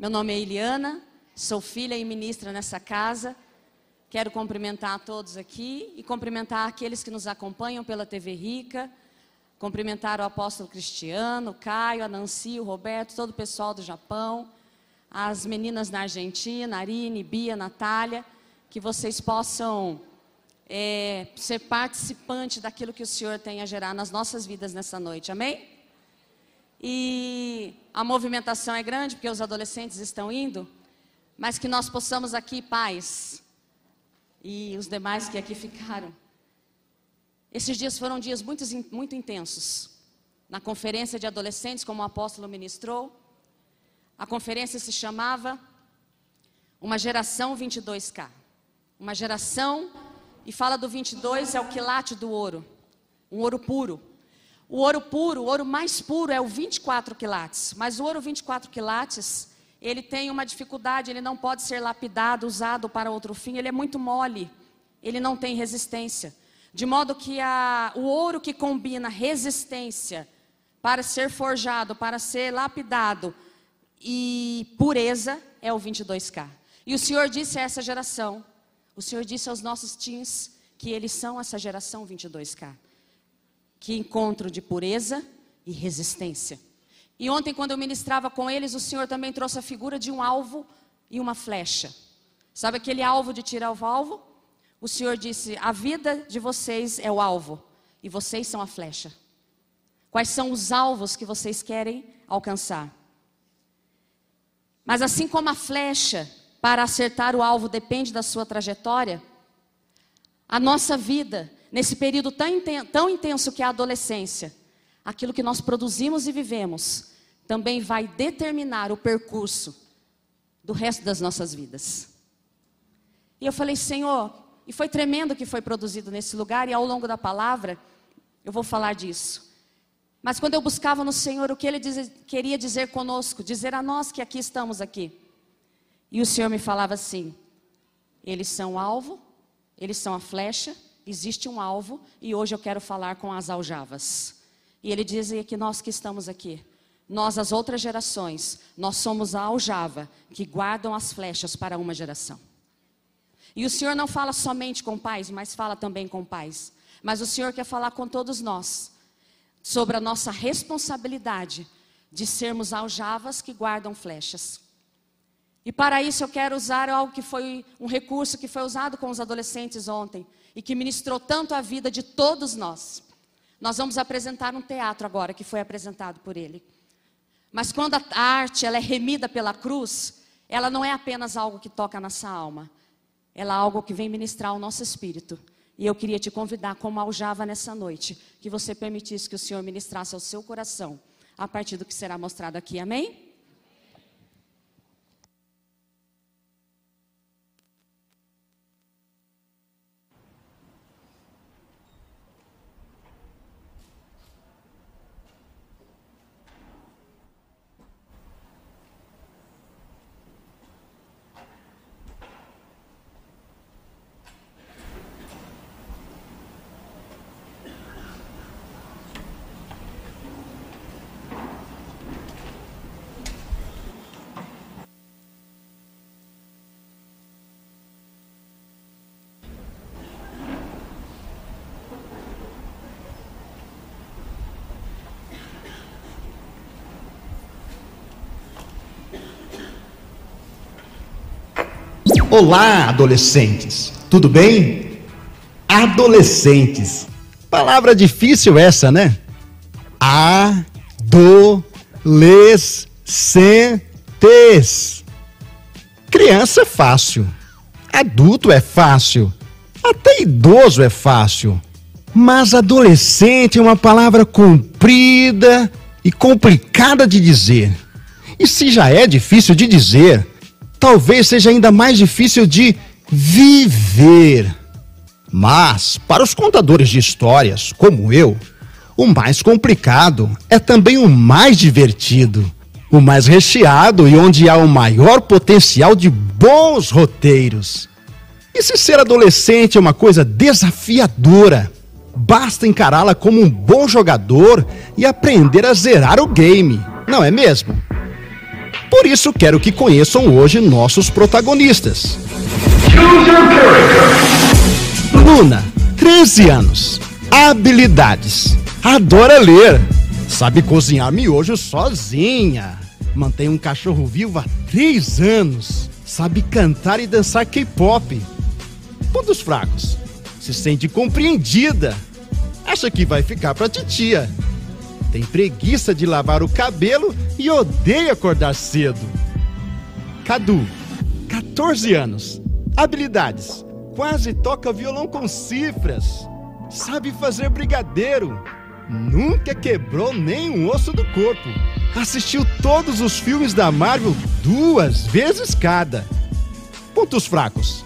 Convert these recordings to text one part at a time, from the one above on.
Meu nome é Eliana, sou filha e ministra nessa casa. Quero cumprimentar a todos aqui e cumprimentar aqueles que nos acompanham pela TV Rica. Cumprimentar o apóstolo Cristiano, o Caio, a Nancy, o Roberto, todo o pessoal do Japão, as meninas na Argentina, Arine, Bia, Natália, que vocês possam é, ser participante daquilo que o Senhor tem a gerar nas nossas vidas nessa noite, amém? E a movimentação é grande, porque os adolescentes estão indo, mas que nós possamos aqui, pais, e os demais que aqui ficaram. Esses dias foram dias muito, muito intensos. Na conferência de adolescentes, como o apóstolo ministrou, a conferência se chamava Uma Geração 22K. Uma geração e fala do 22 é o quilate do ouro, um ouro puro. O ouro puro, o ouro mais puro é o 24 quilates, mas o ouro 24 quilates, ele tem uma dificuldade, ele não pode ser lapidado, usado para outro fim, ele é muito mole, ele não tem resistência. De modo que a, o ouro que combina resistência para ser forjado, para ser lapidado e pureza é o 22K. E o Senhor disse a essa geração: o Senhor disse aos nossos teens que eles são essa geração 22K. Que encontro de pureza e resistência. E ontem, quando eu ministrava com eles, o Senhor também trouxe a figura de um alvo e uma flecha. Sabe aquele alvo de tirar o alvo? O Senhor disse: A vida de vocês é o alvo e vocês são a flecha. Quais são os alvos que vocês querem alcançar? Mas assim como a flecha para acertar o alvo depende da sua trajetória, a nossa vida, nesse período tão intenso, tão intenso que é a adolescência, aquilo que nós produzimos e vivemos, também vai determinar o percurso do resto das nossas vidas. E eu falei, Senhor, e foi tremendo o que foi produzido nesse lugar, e ao longo da palavra, eu vou falar disso. Mas quando eu buscava no Senhor o que Ele diz, queria dizer conosco, dizer a nós que aqui estamos aqui, e o Senhor me falava assim: eles são alvo, eles são a flecha, existe um alvo, e hoje eu quero falar com as aljavas. E ele dizia que nós que estamos aqui, nós, as outras gerações, nós somos a aljava que guardam as flechas para uma geração. E o Senhor não fala somente com pais, mas fala também com pais. Mas o Senhor quer falar com todos nós sobre a nossa responsabilidade de sermos aljavas que guardam flechas. E para isso eu quero usar algo que foi um recurso que foi usado com os adolescentes ontem e que ministrou tanto a vida de todos nós. Nós vamos apresentar um teatro agora que foi apresentado por ele. Mas quando a arte ela é remida pela cruz, ela não é apenas algo que toca a nossa alma. Ela é algo que vem ministrar o nosso espírito. E eu queria te convidar, como aljava nessa noite, que você permitisse que o Senhor ministrasse ao seu coração a partir do que será mostrado aqui. Amém? Olá, adolescentes. Tudo bem? Adolescentes. Palavra difícil essa, né? Adolescentes. Criança é fácil. Adulto é fácil. Até idoso é fácil. Mas adolescente é uma palavra comprida e complicada de dizer. E se já é difícil de dizer, talvez seja ainda mais difícil de viver. Mas, para os contadores de histórias, como eu, o mais complicado é também o mais divertido, o mais recheado e onde há o maior potencial de bons roteiros. E se ser adolescente é uma coisa desafiadora, basta encará-la como um bom jogador e aprender a zerar o game, não é mesmo? Por isso quero que conheçam hoje nossos protagonistas. Luna, 13 anos. Habilidades. Adora ler. Sabe cozinhar miojo sozinha. Mantém um cachorro vivo há 3 anos. Sabe cantar e dançar K-pop. Pontos fracos. Se sente compreendida. Acha que vai ficar pra titia. Tem preguiça de lavar o cabelo e odeia acordar cedo. Cadu, 14 anos. Habilidades: quase toca violão com cifras. Sabe fazer brigadeiro. Nunca quebrou nem um osso do corpo. Assistiu todos os filmes da Marvel duas vezes cada. Pontos fracos: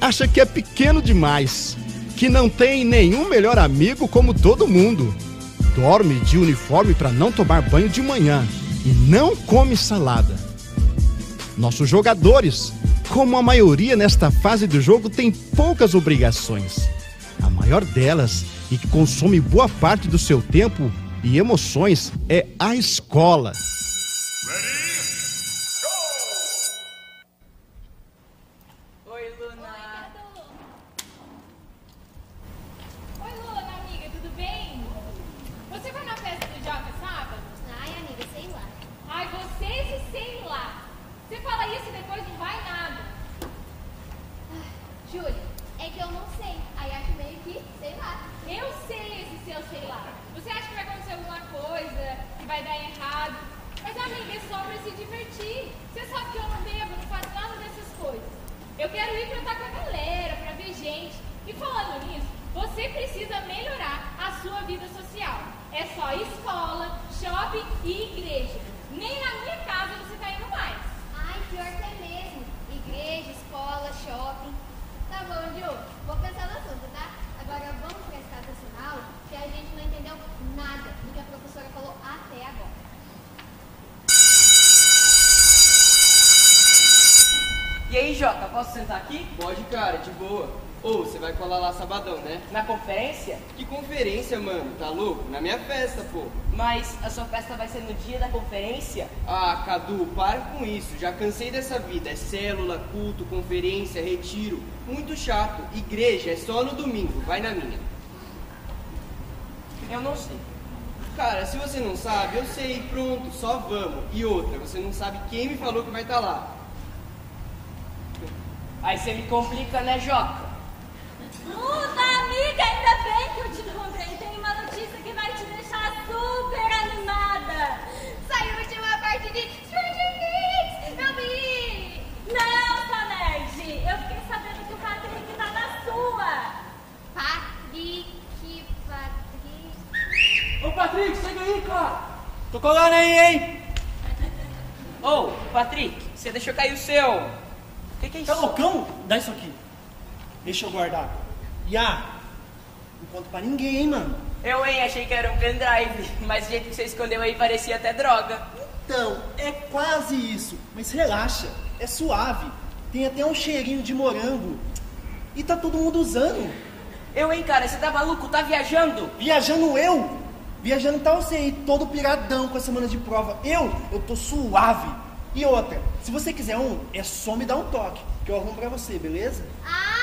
acha que é pequeno demais, que não tem nenhum melhor amigo como todo mundo. Dorme de uniforme para não tomar banho de manhã e não come salada. Nossos jogadores, como a maioria nesta fase do jogo, tem poucas obrigações. A maior delas, e que consome boa parte do seu tempo e emoções, é a escola. Oi, Luna. Oi, Luna, amiga, tudo bem? Você vai na festa do Jota sábado? Ai, amiga, sei lá. Ai, você se sei lá. Você fala isso e depois não vai nada. Júlia, é que eu não sei. Aí acho meio que, sei lá. Eu sei esse seu sei lá. Você acha que vai acontecer alguma coisa, que vai dar errado. Mas, amiga, é só pra se divertir. Você sabe que eu não bebo, não faço nada dessas coisas. Eu quero ir pra estar com a galera, pra ver gente. E falando nisso, você precisa melhorar a sua vida social. É só escola, shopping e igreja. Nem na minha casa você tá indo mais. Ai, pior que é mesmo. Igreja, escola, shopping. Tá bom, Ju. Vou pensar no assunto, tá? Agora vamos prestar atenção na aula, que a gente não entendeu nada do que a professora falou até agora. E aí, Jota, posso sentar aqui? Pode, cara, de Ô, você vai colar lá sabadão, né? Na conferência? Que conferência, mano? Tá louco? Na minha festa, pô. Mas a sua festa vai ser no dia da conferência? Ah, Cadu, para com isso. Já cansei dessa vida. É célula, culto, conferência, retiro. Muito chato. Igreja é só no domingo. Vai na minha. Eu não sei. Cara, se você não sabe, eu sei. Pronto, só vamos. E outra, você não sabe quem me falou que vai estar lá. Aí você me complica, né, Jota? Luta, amiga, ainda bem que eu te encontrei. Tem uma notícia que vai te deixar super animada. Saiu a última parte de Stranger Things! Eu vi! Não, sua nerd. Eu fiquei sabendo que o Patrick tá na sua. Patrick, Patrick... Ô, Patrick, chega aí, cara. Tô colando aí, hein? Ô, Patrick, você deixou cair o seu. O que, que é isso? Tá loucão? Dá isso aqui. Deixa eu guardar. Iá, não conta pra ninguém, hein, mano. Eu, hein, achei que era um pendrive, mas o jeito que você escondeu aí parecia até droga. Então, é quase isso. Mas relaxa, é suave. Tem até um cheirinho de morango. E tá todo mundo usando. Eu, hein, cara, você tá maluco? Tá viajando? Viajando eu? Viajando tá você aí, todo piradão com essa semana de prova. Eu, eu tô suave. E outra, se você quiser um, é só me dar um toque, que eu arrumo pra você, beleza? Ah,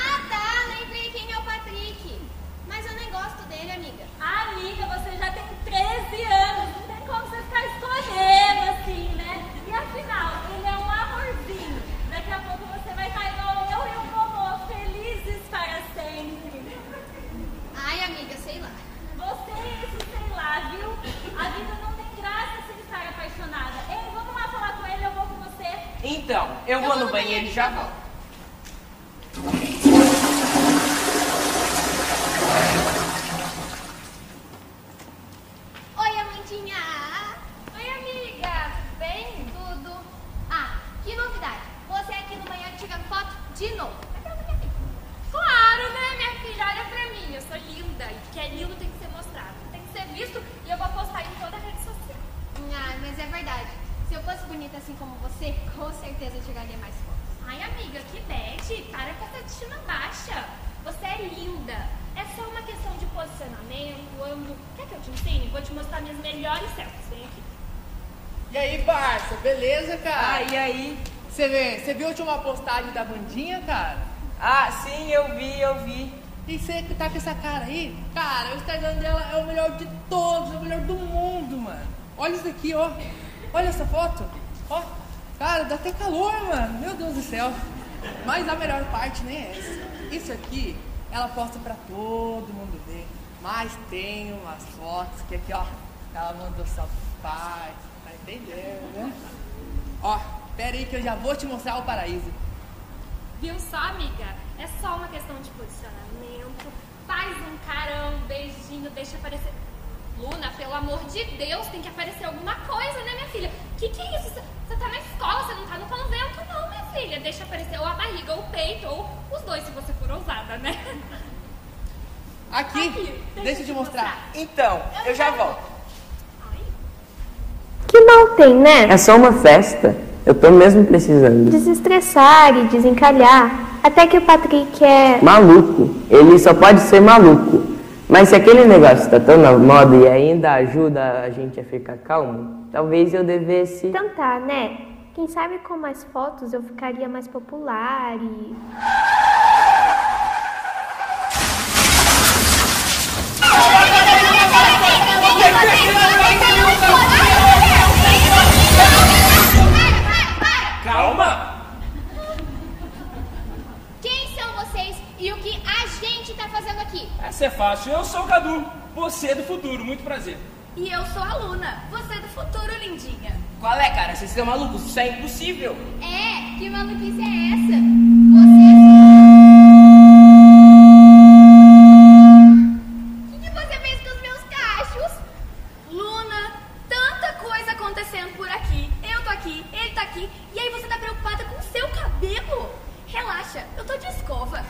Então, eu, vou no banheiro e já volto. Oi, Amandinha! Oi, amiga! Tudo bem? Tudo. Ah, que novidade! Você aqui no banheiro tirando foto de novo. Claro, né, minha filha? Olha pra mim, eu sou linda. E o que é lindo tem que ser mostrado. Tem que ser visto e eu vou postar em toda a rede social. Ah, mas é verdade. Se eu fosse bonita assim como você, com certeza eu tiraria mais fotos. Ai, amiga, que bad. Para com essa autoestima baixa. Você é linda. É só uma questão de posicionamento, ângulo. Quer que eu te ensine? Vou te mostrar minhas melhores selfies. Vem aqui. E aí, parça, beleza, cara? Ah, e aí? Você vê, você viu a última postagem da bandinha, cara? Ah, sim, eu vi, eu vi. E você que tá com essa cara aí? Cara, o Instagram dela é o melhor de todos, é o melhor do mundo, mano. Olha isso aqui, ó. Olha essa foto. Ó. Cara, dá até calor, mano. Meu Deus do céu. Mas a melhor parte nem é essa. Isso aqui, ela posta pra todo mundo ver. Mas tem umas fotos que aqui, ó. Ela mandou só pai. Tá entendendo, né? Ó, pera aí que eu já vou te mostrar o paraíso. Viu só, amiga? É só uma questão de posicionamento. Faz um carão, um beijinho, deixa aparecer. Luna, pelo amor de Deus, tem que aparecer alguma coisa, né, minha filha? Que que é isso? Você- tá na escola, você não tá no convento, não, minha filha. Deixa aparecer ou a barriga, ou o peito, ou os dois, se você for ousada, né? Aqui, Aqui, deixa eu te mostrar. Então, eu já volto. Que mal tem, né? É só uma festa. Eu tô mesmo precisando. Desestressar e desencalhar. Até que o Patrick é. Maluco. Ele só pode ser maluco. Mas se aquele negócio tá tão na moda e ainda ajuda a gente a ficar calmo, talvez eu devesse. Então tá, né? Quem sabe com mais fotos eu ficaria mais popular e. Calma! Fazendo aqui? Essa é fácil. Eu sou o Cadu, você do futuro, muito prazer. E eu sou a Luna, você do futuro, lindinha. Qual é, cara? Vocês são malucos? Isso é impossível. É, que maluquice é essa? Vocês. O que, que você fez com os meus cachos? Luna, tanta coisa acontecendo por aqui. Eu tô aqui, ele tá aqui. E aí você tá preocupada com o seu cabelo? Relaxa, eu tô de escova.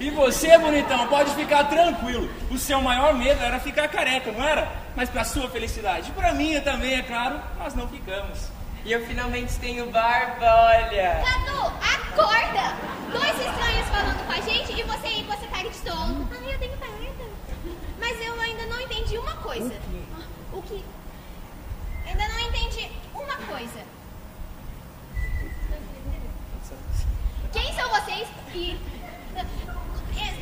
E você, bonitão, pode ficar tranquilo. O seu maior medo era ficar careca, não era? Mas pra sua felicidade. Pra minha também, é claro, nós não ficamos. E eu finalmente tenho barba, olha. Cadu, acorda! Dois estranhos falando com a gente e você aí com essa cara de tolo. Ai, eu tenho barba. Mas eu ainda não entendi uma coisa. O que? Ainda não entendi uma coisa. Quem são vocês e.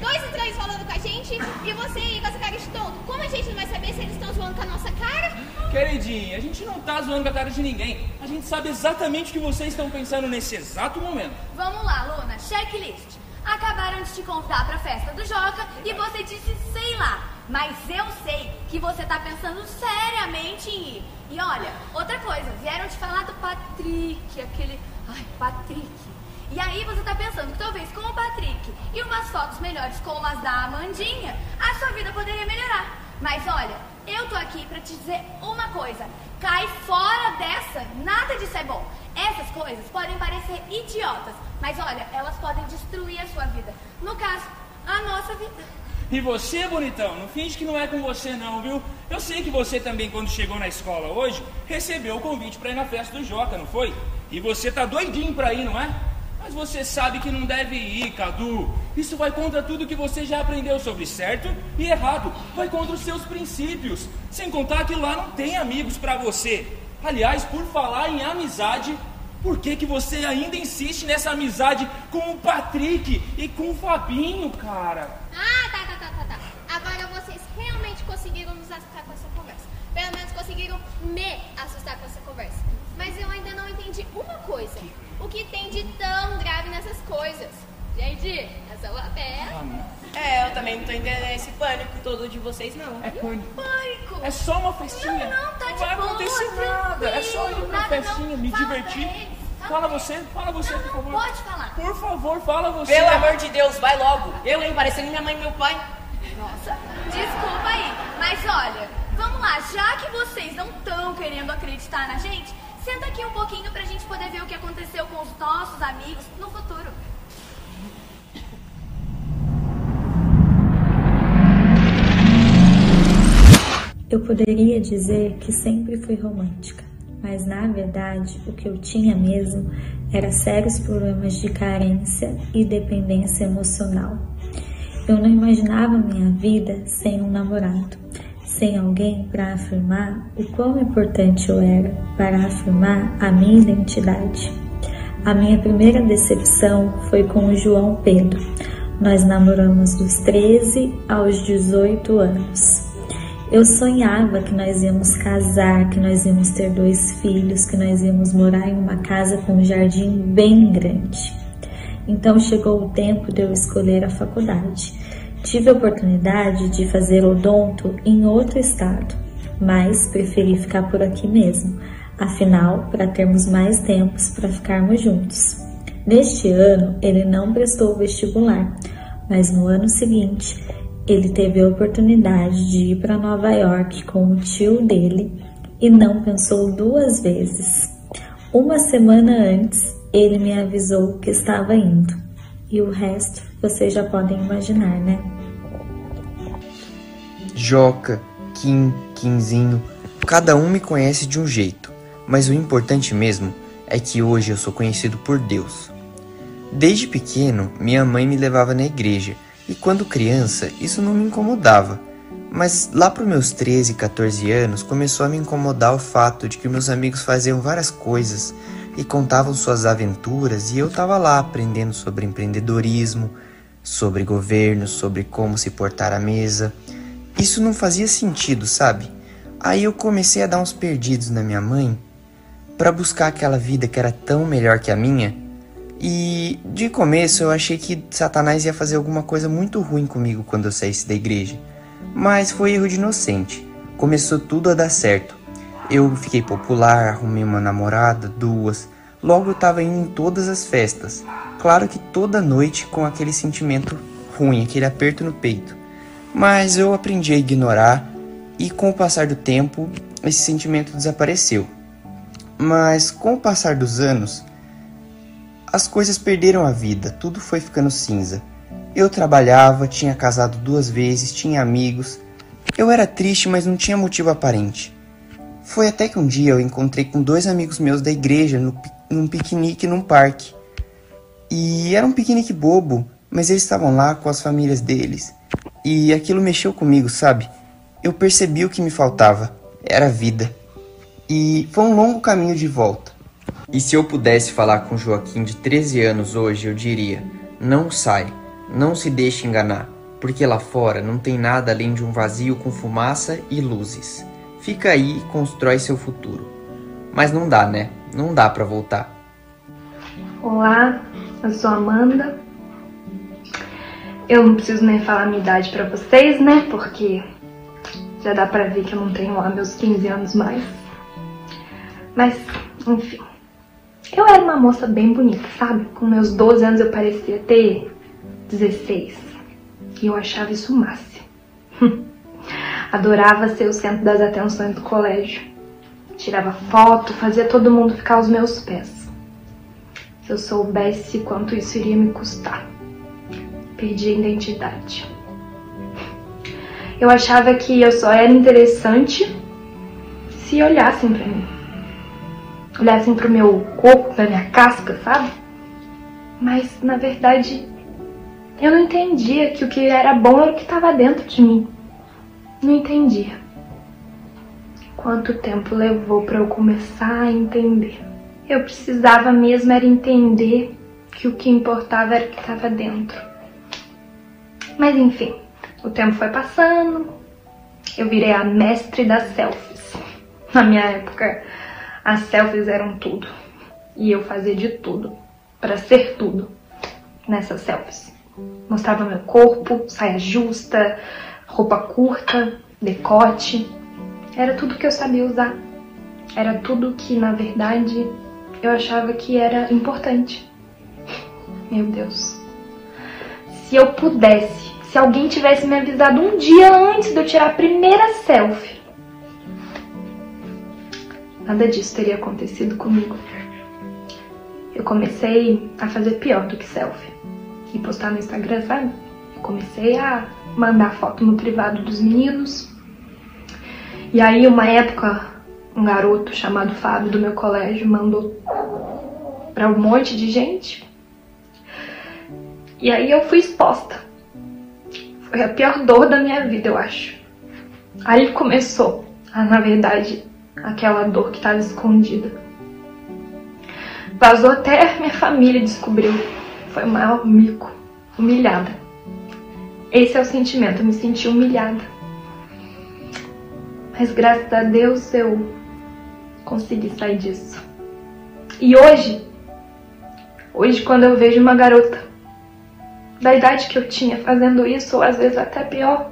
Dois estranhos falando com a gente e você aí com essa cara de tonto. Como a gente não vai saber se eles estão zoando com a nossa cara? Queridinha, a gente não tá zoando com a cara de ninguém. A gente sabe exatamente o que vocês estão pensando nesse exato momento. Vamos lá, Luna, checklist. Acabaram de te convidar pra festa do Joca e você disse sei lá. Mas eu sei que você tá pensando seriamente em ir. E olha, outra coisa, vieram te falar do Patrick, aquele. Ai, Patrick. E aí você tá pensando que talvez com o Patrick e umas fotos melhores como as da Amandinha, a sua vida poderia melhorar. Mas olha, eu tô aqui pra te dizer uma coisa. Cai fora dessa, nada disso é bom. Essas coisas podem parecer idiotas, mas olha, elas podem destruir a sua vida. No caso, a nossa vida. E você, bonitão, não finge que não é com você não, viu? Eu sei que você também, quando chegou na escola hoje, recebeu o convite pra ir na festa do Joca, não foi? E você tá doidinho pra ir, não é? Mas você sabe que não deve ir, Cadu. Isso vai contra tudo que você já aprendeu sobre certo e errado. Vai contra os seus princípios. Sem contar que lá não tem amigos pra você. Aliás, por falar em amizade, por que, que você ainda insiste nessa amizade com o Patrick e com o Fabinho, cara? Ah, tá, tá, tá, tá, tá. Agora vocês realmente conseguiram nos assustar com essa conversa. Pelo menos conseguiram me assustar com essa conversa. Mas eu ainda não entendi uma coisa. O que tem de tão grave nessas coisas? Gente, essa é uma festa. É, eu também não tô entendendo esse pânico todo de vocês, não. É pânico. Pânico! É só uma festinha. Não, não, tá Não de vai boa, acontecer nada. É só ir pra festinha, me Fala divertir. pra eles, fala Fala pra você, fala você, Não, por não, favor. pode falar. Por favor, fala você. Pelo amor de Deus, vai logo. Eu, hein, parecendo minha mãe e meu pai. Nossa, desculpa aí, mas olha, vamos lá, já que vocês não estão querendo acreditar na gente, senta aqui um pouquinho pra gente poder ver o que aconteceu com os nossos amigos no futuro. Eu poderia dizer que sempre fui romântica, mas na verdade o que eu tinha mesmo era sérios problemas de carência e dependência emocional. Eu não imaginava minha vida sem um namorado, sem alguém para afirmar o quão importante eu era para afirmar a minha identidade. A minha primeira decepção foi com o João Pedro. Nós namoramos dos 13 aos 18 anos. Eu sonhava que nós íamos casar, que nós íamos ter dois filhos, que nós íamos morar em uma casa com um jardim bem grande. Então chegou o tempo de eu escolher a faculdade. Tive a oportunidade de fazer odonto em outro estado, mas preferi ficar por aqui mesmo, afinal, para termos mais tempos para ficarmos juntos. Neste ano, ele não prestou o vestibular, mas no ano seguinte ele teve a oportunidade de ir para Nova York com o tio dele e não pensou duas vezes. Uma semana antes, ele me avisou que estava indo. E o resto vocês já podem imaginar, né? Joca, Kim, Quinzinho, cada um me conhece de um jeito, mas o importante mesmo é que hoje eu sou conhecido por Deus. Desde pequeno, minha mãe me levava na igreja e quando criança, isso não me incomodava. Mas lá para meus 13, 14 anos, começou a me incomodar o fato de que meus amigos faziam várias coisas e contavam suas aventuras e eu estava lá aprendendo sobre empreendedorismo, sobre governo, sobre como se portar à mesa. Isso não fazia sentido, sabe? Aí eu comecei a dar uns perdidos na minha mãe para buscar aquela vida que era tão melhor que a minha e de começo eu achei que Satanás ia fazer alguma coisa muito ruim comigo quando eu saísse da igreja. Mas foi erro de inocente. Começou tudo a dar certo. Eu fiquei popular, arrumei uma namorada, duas. Logo eu tava indo em todas as festas. Claro que toda noite com aquele sentimento ruim, aquele aperto no peito. Mas eu aprendi a ignorar e com o passar do tempo esse sentimento desapareceu. Mas com o passar dos anos, as coisas perderam a vida, tudo foi ficando cinza. Eu trabalhava, tinha casado duas vezes, tinha amigos. Eu era triste, mas não tinha motivo aparente. Foi até que um dia eu encontrei com dois amigos meus da igreja no, num piquenique num parque. E era um piquenique bobo, mas eles estavam lá com as famílias deles. E aquilo mexeu comigo, sabe? Eu percebi o que me faltava. Era vida. E foi um longo caminho de volta. E se eu pudesse falar com Joaquim de 13 anos hoje, eu diria: não sai, não se deixe enganar, porque lá fora não tem nada além de um vazio com fumaça e luzes. Fica aí e constrói seu futuro. Mas não dá, né? Não dá para voltar. Olá, eu sou Amanda. Eu não preciso nem falar minha idade para vocês, né? Porque já dá pra ver que eu não tenho lá meus 15 anos mais. Mas, enfim. Eu era uma moça bem bonita, sabe? Com meus 12 anos eu parecia ter 16. E eu achava isso máximo. Adorava ser o centro das atenções do colégio. Tirava foto, fazia todo mundo ficar aos meus pés. Se eu soubesse quanto isso iria me custar. Perdi a identidade. Eu achava que eu só era interessante se olhassem para mim olhassem pro meu corpo, pra minha casca, sabe? Mas na verdade eu não entendia que o que era bom era o que estava dentro de mim. Não entendia. Quanto tempo levou para eu começar a entender? Eu precisava mesmo era entender que o que importava era o que estava dentro. Mas enfim, o tempo foi passando, eu virei a mestre das selfies. Na minha época, as selfies eram tudo. E eu fazia de tudo para ser tudo nessas selfies. Mostrava meu corpo, saia justa, roupa curta, decote. Era tudo que eu sabia usar. Era tudo que, na verdade, eu achava que era importante. Meu Deus. Se eu pudesse, se alguém tivesse me avisado um dia antes de eu tirar a primeira selfie, Nada disso teria acontecido comigo. Eu comecei a fazer pior do que selfie e postar no Instagram, sabe? Eu comecei a mandar foto no privado dos meninos. E aí, uma época, um garoto chamado Fábio do meu colégio mandou para um monte de gente. E aí eu fui exposta. Foi a pior dor da minha vida, eu acho. Ali começou, a, na verdade, aquela dor que estava escondida. Vazou até minha família descobriu. Foi o maior mico, humilhada. Esse é o sentimento, eu me senti humilhada. Mas graças a Deus eu consegui sair disso. E hoje, hoje quando eu vejo uma garota da idade que eu tinha fazendo isso, ou às vezes até pior,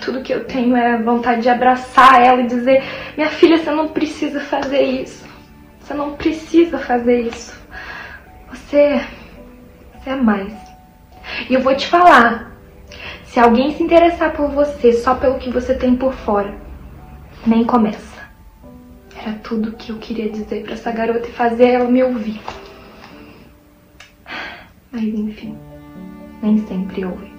tudo que eu tenho é vontade de abraçar ela e dizer: Minha filha, você não precisa fazer isso. Você não precisa fazer isso. Você, você é mais. E eu vou te falar: se alguém se interessar por você só pelo que você tem por fora, nem começa. Tudo que eu queria dizer para essa garota e fazer ela me ouvir. Mas enfim, nem sempre ouve.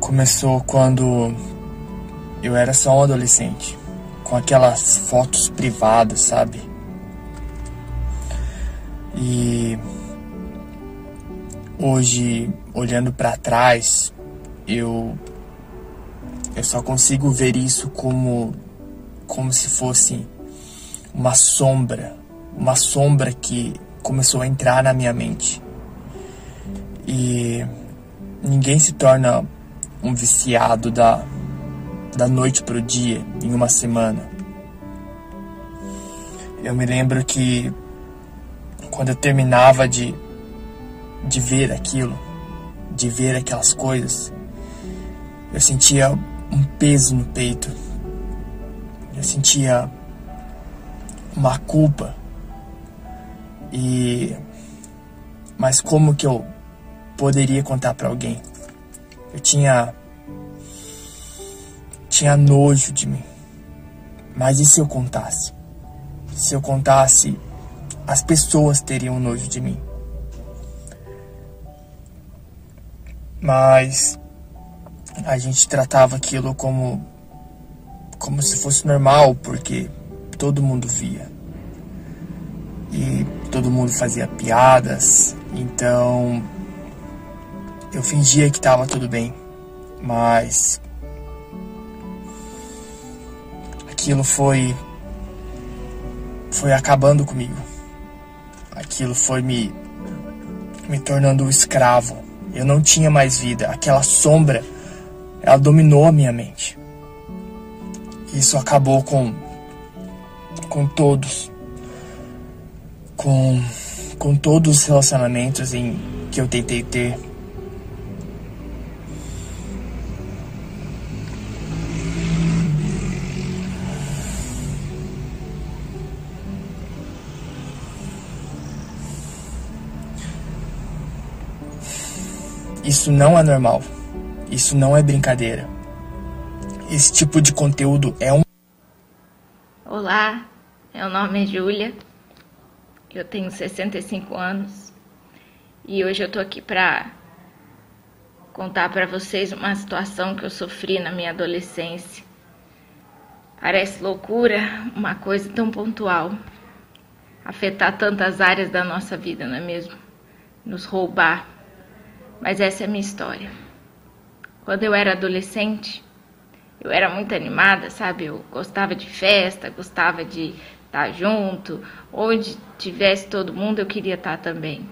Começou quando eu era só um adolescente, com aquelas fotos privadas, sabe? E hoje, olhando para trás, eu eu só consigo ver isso como como se fosse uma sombra, uma sombra que começou a entrar na minha mente. E ninguém se torna um viciado da da noite pro dia em uma semana. Eu me lembro que quando eu terminava de de ver aquilo, de ver aquelas coisas, eu sentia um peso no peito. Eu sentia uma culpa. E mas como que eu poderia contar para alguém? Eu tinha tinha nojo de mim. Mas e se eu contasse? Se eu contasse, as pessoas teriam nojo de mim. Mas a gente tratava aquilo como como se fosse normal, porque todo mundo via. E todo mundo fazia piadas, então eu fingia que estava tudo bem, mas aquilo foi foi acabando comigo. Aquilo foi me me tornando um escravo. Eu não tinha mais vida. Aquela sombra ela dominou a minha mente. Isso acabou com com todos com com todos os relacionamentos em que eu tentei ter. Isso não é normal. Isso não é brincadeira. Esse tipo de conteúdo é um. Olá, meu nome é Júlia, eu tenho 65 anos e hoje eu tô aqui pra contar para vocês uma situação que eu sofri na minha adolescência. Parece loucura uma coisa tão pontual afetar tantas áreas da nossa vida, não é mesmo? Nos roubar. Mas essa é a minha história. Quando eu era adolescente, eu era muito animada, sabe? Eu gostava de festa, gostava de estar junto. Onde tivesse todo mundo, eu queria estar também.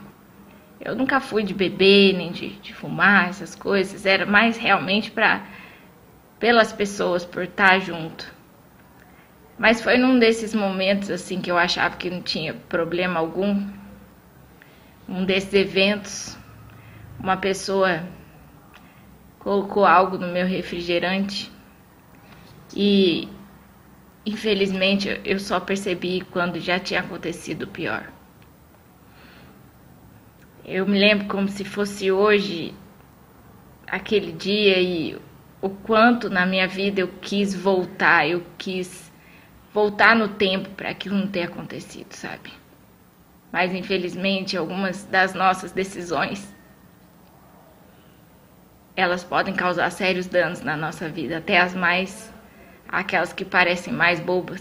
Eu nunca fui de beber, nem de, de fumar, essas coisas. Era mais realmente para pelas pessoas, por estar junto. Mas foi num desses momentos assim que eu achava que não tinha problema algum. Um desses eventos, uma pessoa colocou algo no meu refrigerante e infelizmente eu só percebi quando já tinha acontecido o pior. Eu me lembro como se fosse hoje aquele dia e o quanto na minha vida eu quis voltar, eu quis voltar no tempo para aquilo não ter acontecido, sabe? Mas infelizmente algumas das nossas decisões elas podem causar sérios danos na nossa vida, até as mais aquelas que parecem mais bobas.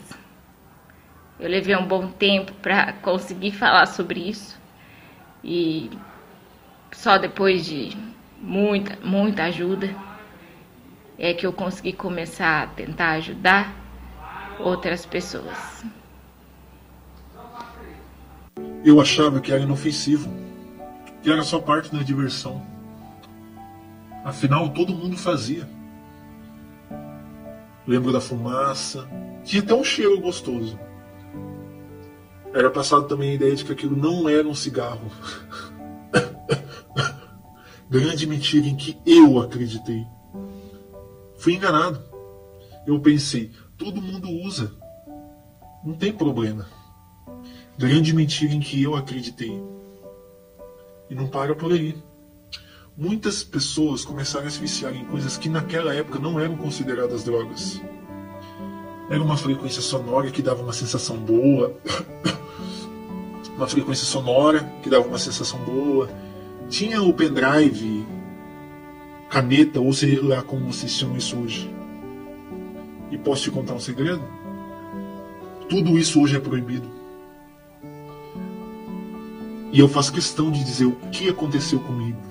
Eu levei um bom tempo para conseguir falar sobre isso e só depois de muita, muita ajuda, é que eu consegui começar a tentar ajudar outras pessoas. Eu achava que era inofensivo, que era só parte da diversão. Afinal, todo mundo fazia. Lembro da fumaça, tinha até um cheiro gostoso. Era passado também a ideia de que aquilo não era um cigarro. Grande mentira em que eu acreditei. Fui enganado. Eu pensei, todo mundo usa. Não tem problema. Grande mentira em que eu acreditei. E não para por aí. Muitas pessoas começaram a se viciar em coisas que naquela época não eram consideradas drogas. Era uma frequência sonora que dava uma sensação boa, uma frequência sonora que dava uma sensação boa. Tinha o pendrive, caneta, ou sei lá como vocês chamam isso hoje. E posso te contar um segredo? Tudo isso hoje é proibido. E eu faço questão de dizer o que aconteceu comigo.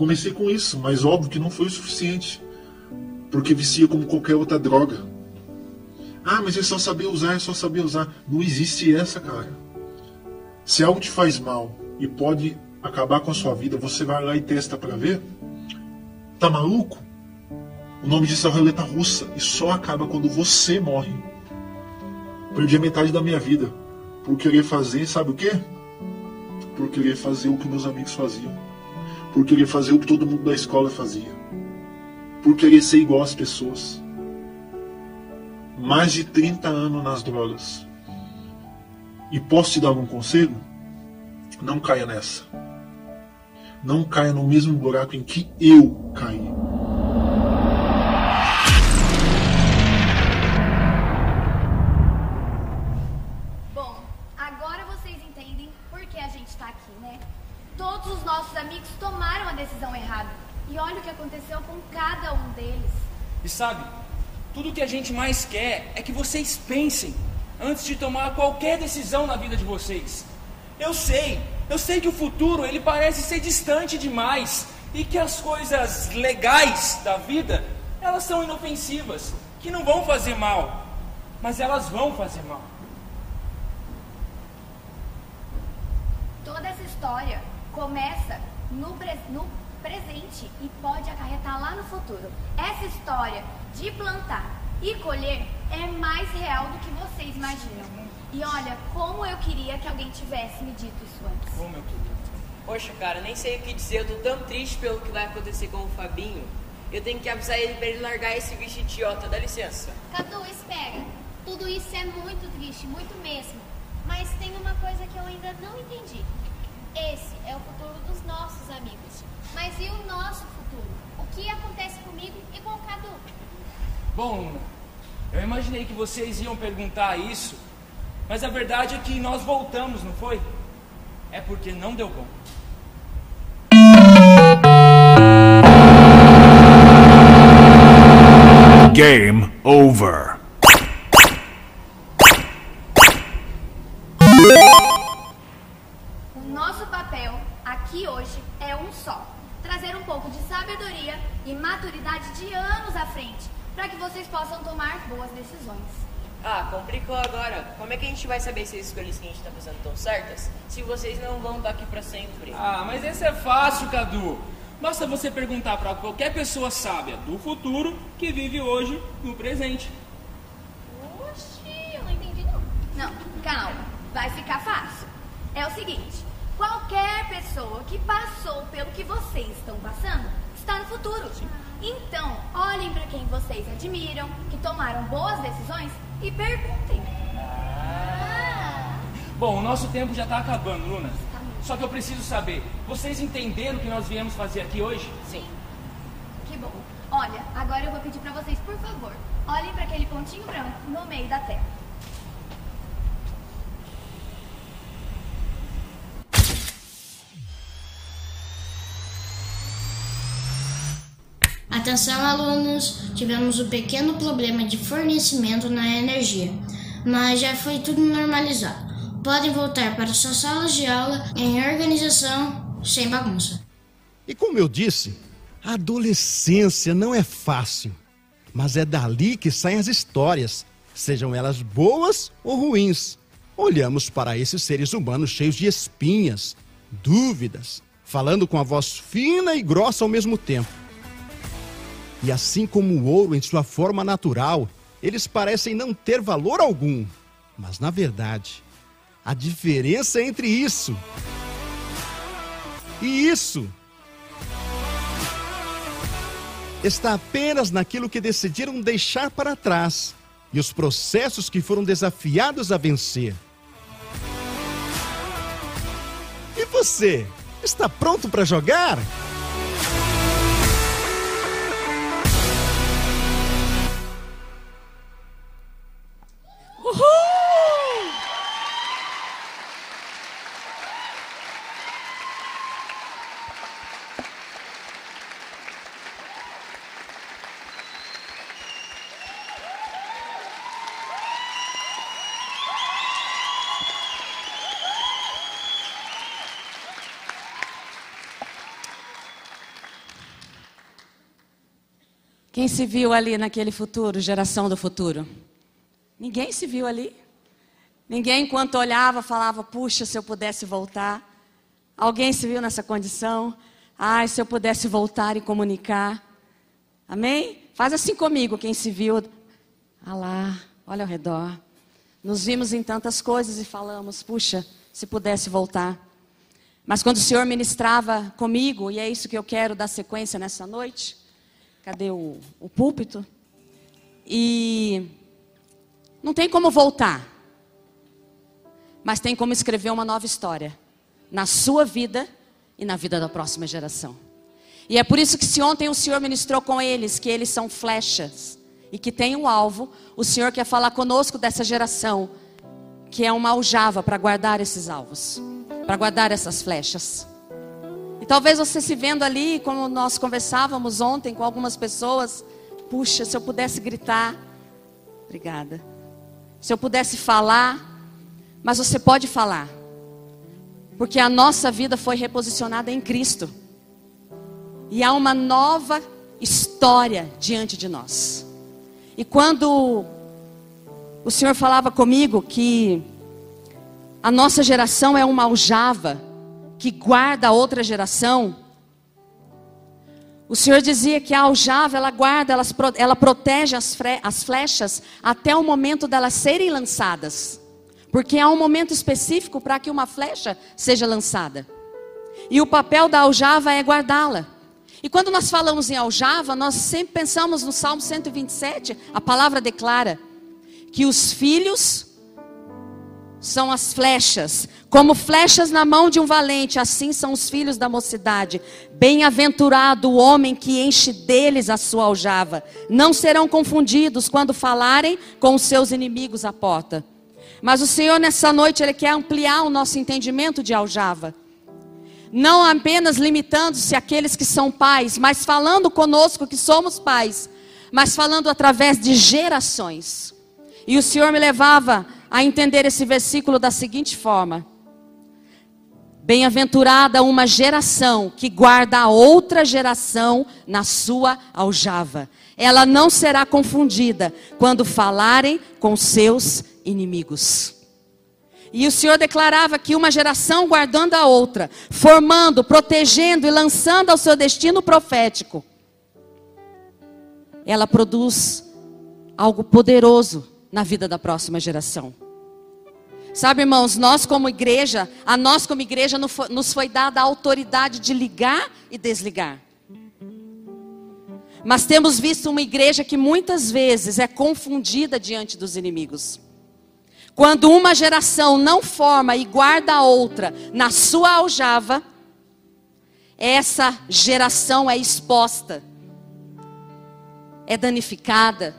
Comecei com isso, mas óbvio que não foi o suficiente. Porque vicia como qualquer outra droga. Ah, mas é só saber usar, é só saber usar. Não existe essa, cara. Se algo te faz mal e pode acabar com a sua vida, você vai lá e testa para ver? Tá maluco? O nome disso é roleta russa e só acaba quando você morre. Perdi a metade da minha vida por querer fazer, sabe o quê? Por querer fazer o que meus amigos faziam. Por querer fazer o que todo mundo da escola fazia. Por querer ser igual às pessoas. Mais de 30 anos nas drogas. E posso te dar algum conselho? Não caia nessa. Não caia no mesmo buraco em que eu caí. Que a gente mais quer é que vocês pensem antes de tomar qualquer decisão na vida de vocês. Eu sei, eu sei que o futuro ele parece ser distante demais e que as coisas legais da vida elas são inofensivas, que não vão fazer mal, mas elas vão fazer mal. Toda essa história começa no, pre- no presente e pode acarretar lá no futuro. Essa história de plantar e colher é mais real do que vocês imaginam. E olha, como eu queria que alguém tivesse me dito isso antes. Ô, meu querido. Poxa, cara, nem sei o que dizer. Eu tô tão triste pelo que vai acontecer com o Fabinho. Eu tenho que avisar ele pra ele largar esse bicho idiota. Dá licença. Cadu, espera. Tudo isso é muito triste, muito mesmo. Mas tem uma coisa que eu ainda não entendi. Esse é o futuro dos nossos amigos. Mas e o nosso futuro? O que acontece comigo e com o Cadu? Bom, Luna, eu imaginei que vocês iam perguntar isso, mas a verdade é que nós voltamos, não foi? É porque não deu bom. Game over. O nosso papel aqui hoje é um só: trazer um pouco de sabedoria e maturidade de anos à frente, para que vocês possam tomar boas decisões. Ah, complicou agora. Como é que a gente vai saber se as escolhas que a gente tá fazendo estão certas? Se vocês não vão estar aqui pra sempre. Ah, mas esse é fácil, Cadu. Basta você perguntar para qualquer pessoa sábia do futuro que vive hoje no presente. Oxi, eu não entendi não. Não, calma, vai ficar fácil. É o seguinte: qualquer pessoa que passou pelo que vocês estão passando está no futuro. Então, olhem para quem vocês admiram, que tomaram boas decisões e perguntem. Bom, o nosso tempo já está acabando, Luna. Só que eu preciso saber, vocês entenderam o que nós viemos fazer aqui hoje? Sim. Que bom. Olha, agora eu vou pedir para vocês, por favor, olhem para aquele pontinho branco no meio da tela. Atenção, alunos! Tivemos um pequeno problema de fornecimento na energia, mas já foi tudo normalizado. Podem voltar para suas salas de aula em organização, sem bagunça. E como eu disse, a adolescência não é fácil, mas é dali que saem as histórias, sejam elas boas ou ruins. Olhamos para esses seres humanos cheios de espinhas, dúvidas, falando com a voz fina e grossa ao mesmo tempo. E assim como o ouro em sua forma natural, eles parecem não ter valor algum. Mas na verdade, a diferença entre isso e isso está apenas naquilo que decidiram deixar para trás e os processos que foram desafiados a vencer. E você, está pronto para jogar? Quem se viu ali naquele futuro, geração do futuro? Ninguém se viu ali. Ninguém, enquanto olhava, falava: Puxa, se eu pudesse voltar. Alguém se viu nessa condição? Ai, se eu pudesse voltar e comunicar. Amém? Faz assim comigo, quem se viu. Ah lá, olha ao redor. Nos vimos em tantas coisas e falamos: Puxa, se pudesse voltar. Mas quando o Senhor ministrava comigo, e é isso que eu quero dar sequência nessa noite. Cadê o, o púlpito? E não tem como voltar. Mas tem como escrever uma nova história. Na sua vida e na vida da próxima geração. E é por isso que se ontem o Senhor ministrou com eles que eles são flechas e que tem um alvo, o Senhor quer falar conosco dessa geração que é uma aljava para guardar esses alvos, para guardar essas flechas. Talvez você se vendo ali, como nós conversávamos ontem com algumas pessoas, puxa, se eu pudesse gritar, obrigada. Se eu pudesse falar, mas você pode falar. Porque a nossa vida foi reposicionada em Cristo. E há uma nova história diante de nós. E quando o Senhor falava comigo que a nossa geração é uma aljava que guarda a outra geração, o Senhor dizia que a aljava, ela guarda, ela, ela protege as, as flechas até o momento delas serem lançadas. Porque há um momento específico para que uma flecha seja lançada. E o papel da aljava é guardá-la. E quando nós falamos em aljava, nós sempre pensamos no Salmo 127, a palavra declara que os filhos são as flechas, como flechas na mão de um valente, assim são os filhos da mocidade. Bem-aventurado o homem que enche deles a sua aljava. Não serão confundidos quando falarem com os seus inimigos à porta. Mas o Senhor nessa noite ele quer ampliar o nosso entendimento de aljava. Não apenas limitando-se àqueles que são pais, mas falando conosco que somos pais, mas falando através de gerações. E o Senhor me levava a entender esse versículo da seguinte forma: Bem-aventurada uma geração que guarda a outra geração na sua aljava. Ela não será confundida quando falarem com seus inimigos. E o Senhor declarava que uma geração guardando a outra, formando, protegendo e lançando ao seu destino profético, ela produz algo poderoso na vida da próxima geração. Sabe, irmãos, nós como igreja, a nós como igreja nos foi dada a autoridade de ligar e desligar. Mas temos visto uma igreja que muitas vezes é confundida diante dos inimigos. Quando uma geração não forma e guarda a outra na sua aljava, essa geração é exposta, é danificada,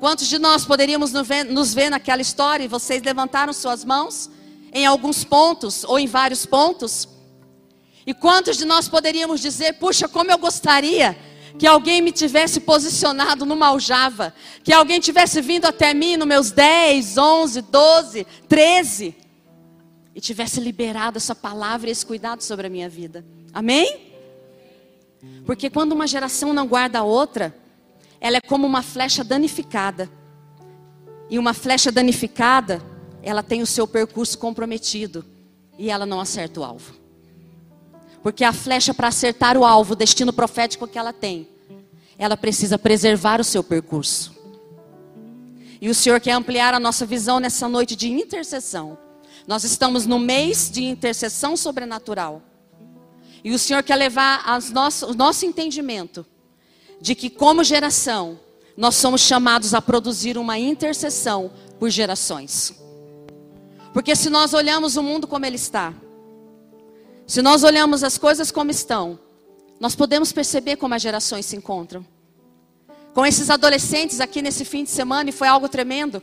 Quantos de nós poderíamos nos ver naquela história e vocês levantaram suas mãos em alguns pontos ou em vários pontos? E quantos de nós poderíamos dizer, puxa, como eu gostaria que alguém me tivesse posicionado numa aljava, que alguém tivesse vindo até mim nos meus 10, 11, 12, 13 e tivesse liberado essa palavra e esse cuidado sobre a minha vida. Amém? Porque quando uma geração não guarda a outra, ela é como uma flecha danificada. E uma flecha danificada, ela tem o seu percurso comprometido e ela não acerta o alvo. Porque a flecha, para acertar o alvo, o destino profético que ela tem, ela precisa preservar o seu percurso. E o Senhor quer ampliar a nossa visão nessa noite de intercessão. Nós estamos no mês de intercessão sobrenatural. E o Senhor quer levar nosso, o nosso entendimento de que, como geração, nós somos chamados a produzir uma intercessão por gerações. Porque se nós olhamos o mundo como ele está, se nós olhamos as coisas como estão, nós podemos perceber como as gerações se encontram. Com esses adolescentes aqui nesse fim de semana, e foi algo tremendo.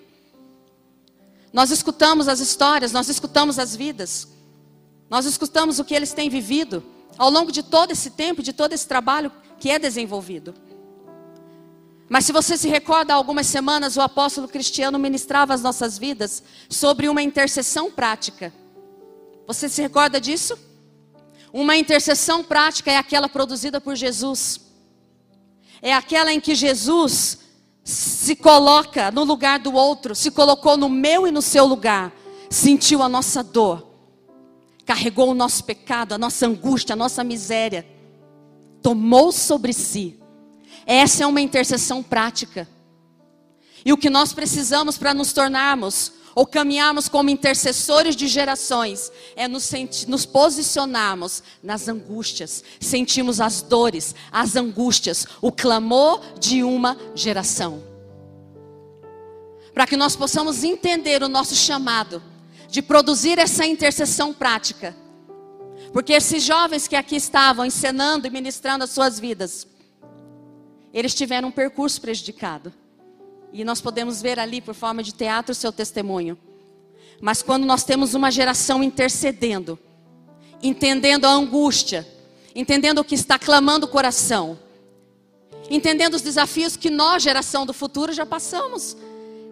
Nós escutamos as histórias, nós escutamos as vidas, nós escutamos o que eles têm vivido ao longo de todo esse tempo, de todo esse trabalho que é desenvolvido. Mas se você se recorda, há algumas semanas o apóstolo Cristiano ministrava as nossas vidas sobre uma intercessão prática. Você se recorda disso? Uma intercessão prática é aquela produzida por Jesus. É aquela em que Jesus se coloca no lugar do outro, se colocou no meu e no seu lugar, sentiu a nossa dor, carregou o nosso pecado, a nossa angústia, a nossa miséria, tomou sobre si essa é uma intercessão prática. E o que nós precisamos para nos tornarmos ou caminharmos como intercessores de gerações é nos, nos posicionarmos nas angústias, sentimos as dores, as angústias, o clamor de uma geração. Para que nós possamos entender o nosso chamado de produzir essa intercessão prática. Porque esses jovens que aqui estavam encenando e ministrando as suas vidas, eles tiveram um percurso prejudicado. E nós podemos ver ali, por forma de teatro, o seu testemunho. Mas quando nós temos uma geração intercedendo, entendendo a angústia, entendendo o que está clamando o coração, entendendo os desafios que nós, geração do futuro, já passamos.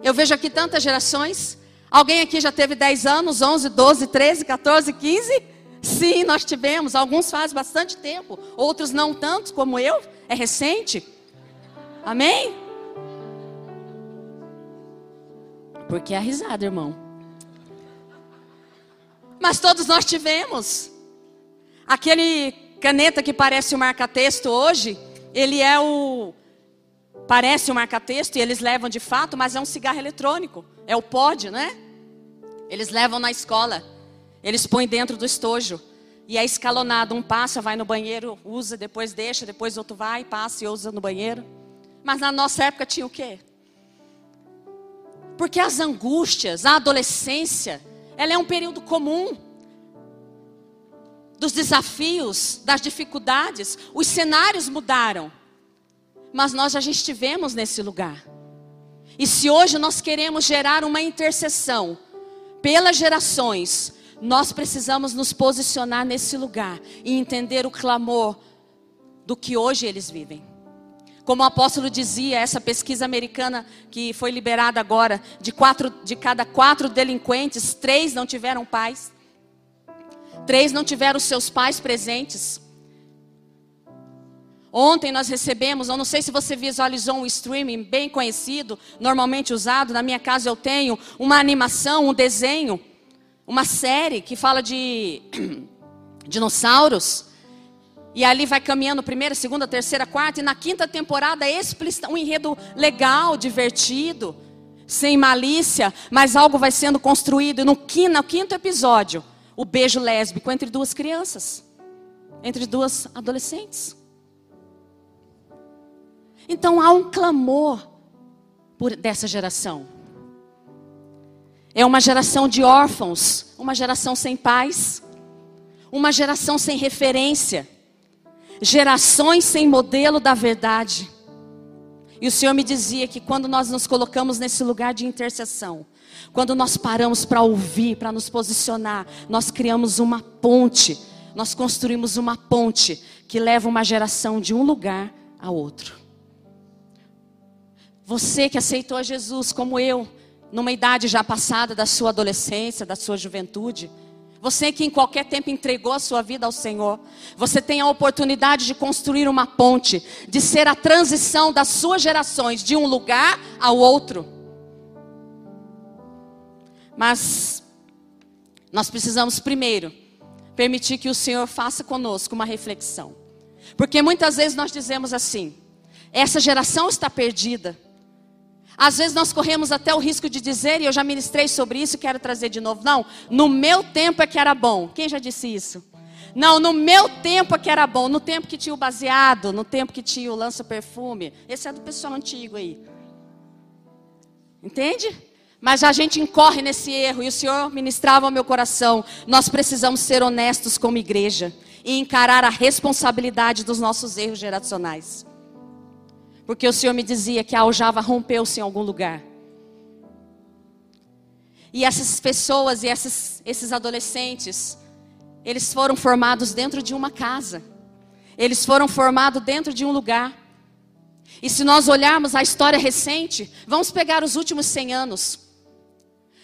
Eu vejo aqui tantas gerações. Alguém aqui já teve 10 anos, 11, 12, 13, 14, 15? Sim, nós tivemos. Alguns faz bastante tempo, outros não tanto, como eu, é recente. Amém? Porque é a risada, irmão. Mas todos nós tivemos. Aquele caneta que parece o marca-texto hoje, ele é o. Parece o marca-texto e eles levam de fato, mas é um cigarro eletrônico. É o pod, né? Eles levam na escola. Eles põem dentro do estojo. E é escalonado. Um passa, vai no banheiro, usa, depois deixa, depois outro vai, passa e usa no banheiro. Mas na nossa época tinha o quê? Porque as angústias, a adolescência, ela é um período comum dos desafios, das dificuldades. Os cenários mudaram. Mas nós já estivemos nesse lugar. E se hoje nós queremos gerar uma intercessão pelas gerações, nós precisamos nos posicionar nesse lugar e entender o clamor do que hoje eles vivem. Como o apóstolo dizia, essa pesquisa americana que foi liberada agora, de, quatro, de cada quatro delinquentes, três não tiveram pais. Três não tiveram seus pais presentes. Ontem nós recebemos, eu não sei se você visualizou um streaming bem conhecido, normalmente usado, na minha casa eu tenho, uma animação, um desenho, uma série que fala de dinossauros. E ali vai caminhando primeira, segunda, terceira, quarta. E na quinta temporada é um enredo legal, divertido, sem malícia. Mas algo vai sendo construído. E no quinto, no quinto episódio, o beijo lésbico entre duas crianças. Entre duas adolescentes. Então há um clamor por dessa geração. É uma geração de órfãos, uma geração sem pais, uma geração sem referência gerações sem modelo da verdade. E o Senhor me dizia que quando nós nos colocamos nesse lugar de intercessão, quando nós paramos para ouvir, para nos posicionar, nós criamos uma ponte, nós construímos uma ponte que leva uma geração de um lugar a outro. Você que aceitou a Jesus como eu, numa idade já passada da sua adolescência, da sua juventude, Você que em qualquer tempo entregou a sua vida ao Senhor, você tem a oportunidade de construir uma ponte, de ser a transição das suas gerações de um lugar ao outro. Mas nós precisamos primeiro permitir que o Senhor faça conosco uma reflexão. Porque muitas vezes nós dizemos assim: essa geração está perdida. Às vezes nós corremos até o risco de dizer, e eu já ministrei sobre isso e quero trazer de novo. Não, no meu tempo é que era bom. Quem já disse isso? Não, no meu tempo é que era bom. No tempo que tinha o baseado, no tempo que tinha o lança-perfume. Esse é do pessoal antigo aí. Entende? Mas a gente incorre nesse erro e o Senhor ministrava ao meu coração. Nós precisamos ser honestos como igreja e encarar a responsabilidade dos nossos erros geracionais. Porque o Senhor me dizia que a aljava rompeu-se em algum lugar. E essas pessoas e esses, adolescentes, eles foram formados dentro de uma casa. Eles foram formados dentro de um lugar. E se nós olharmos a história recente, vamos pegar os últimos 100 anos.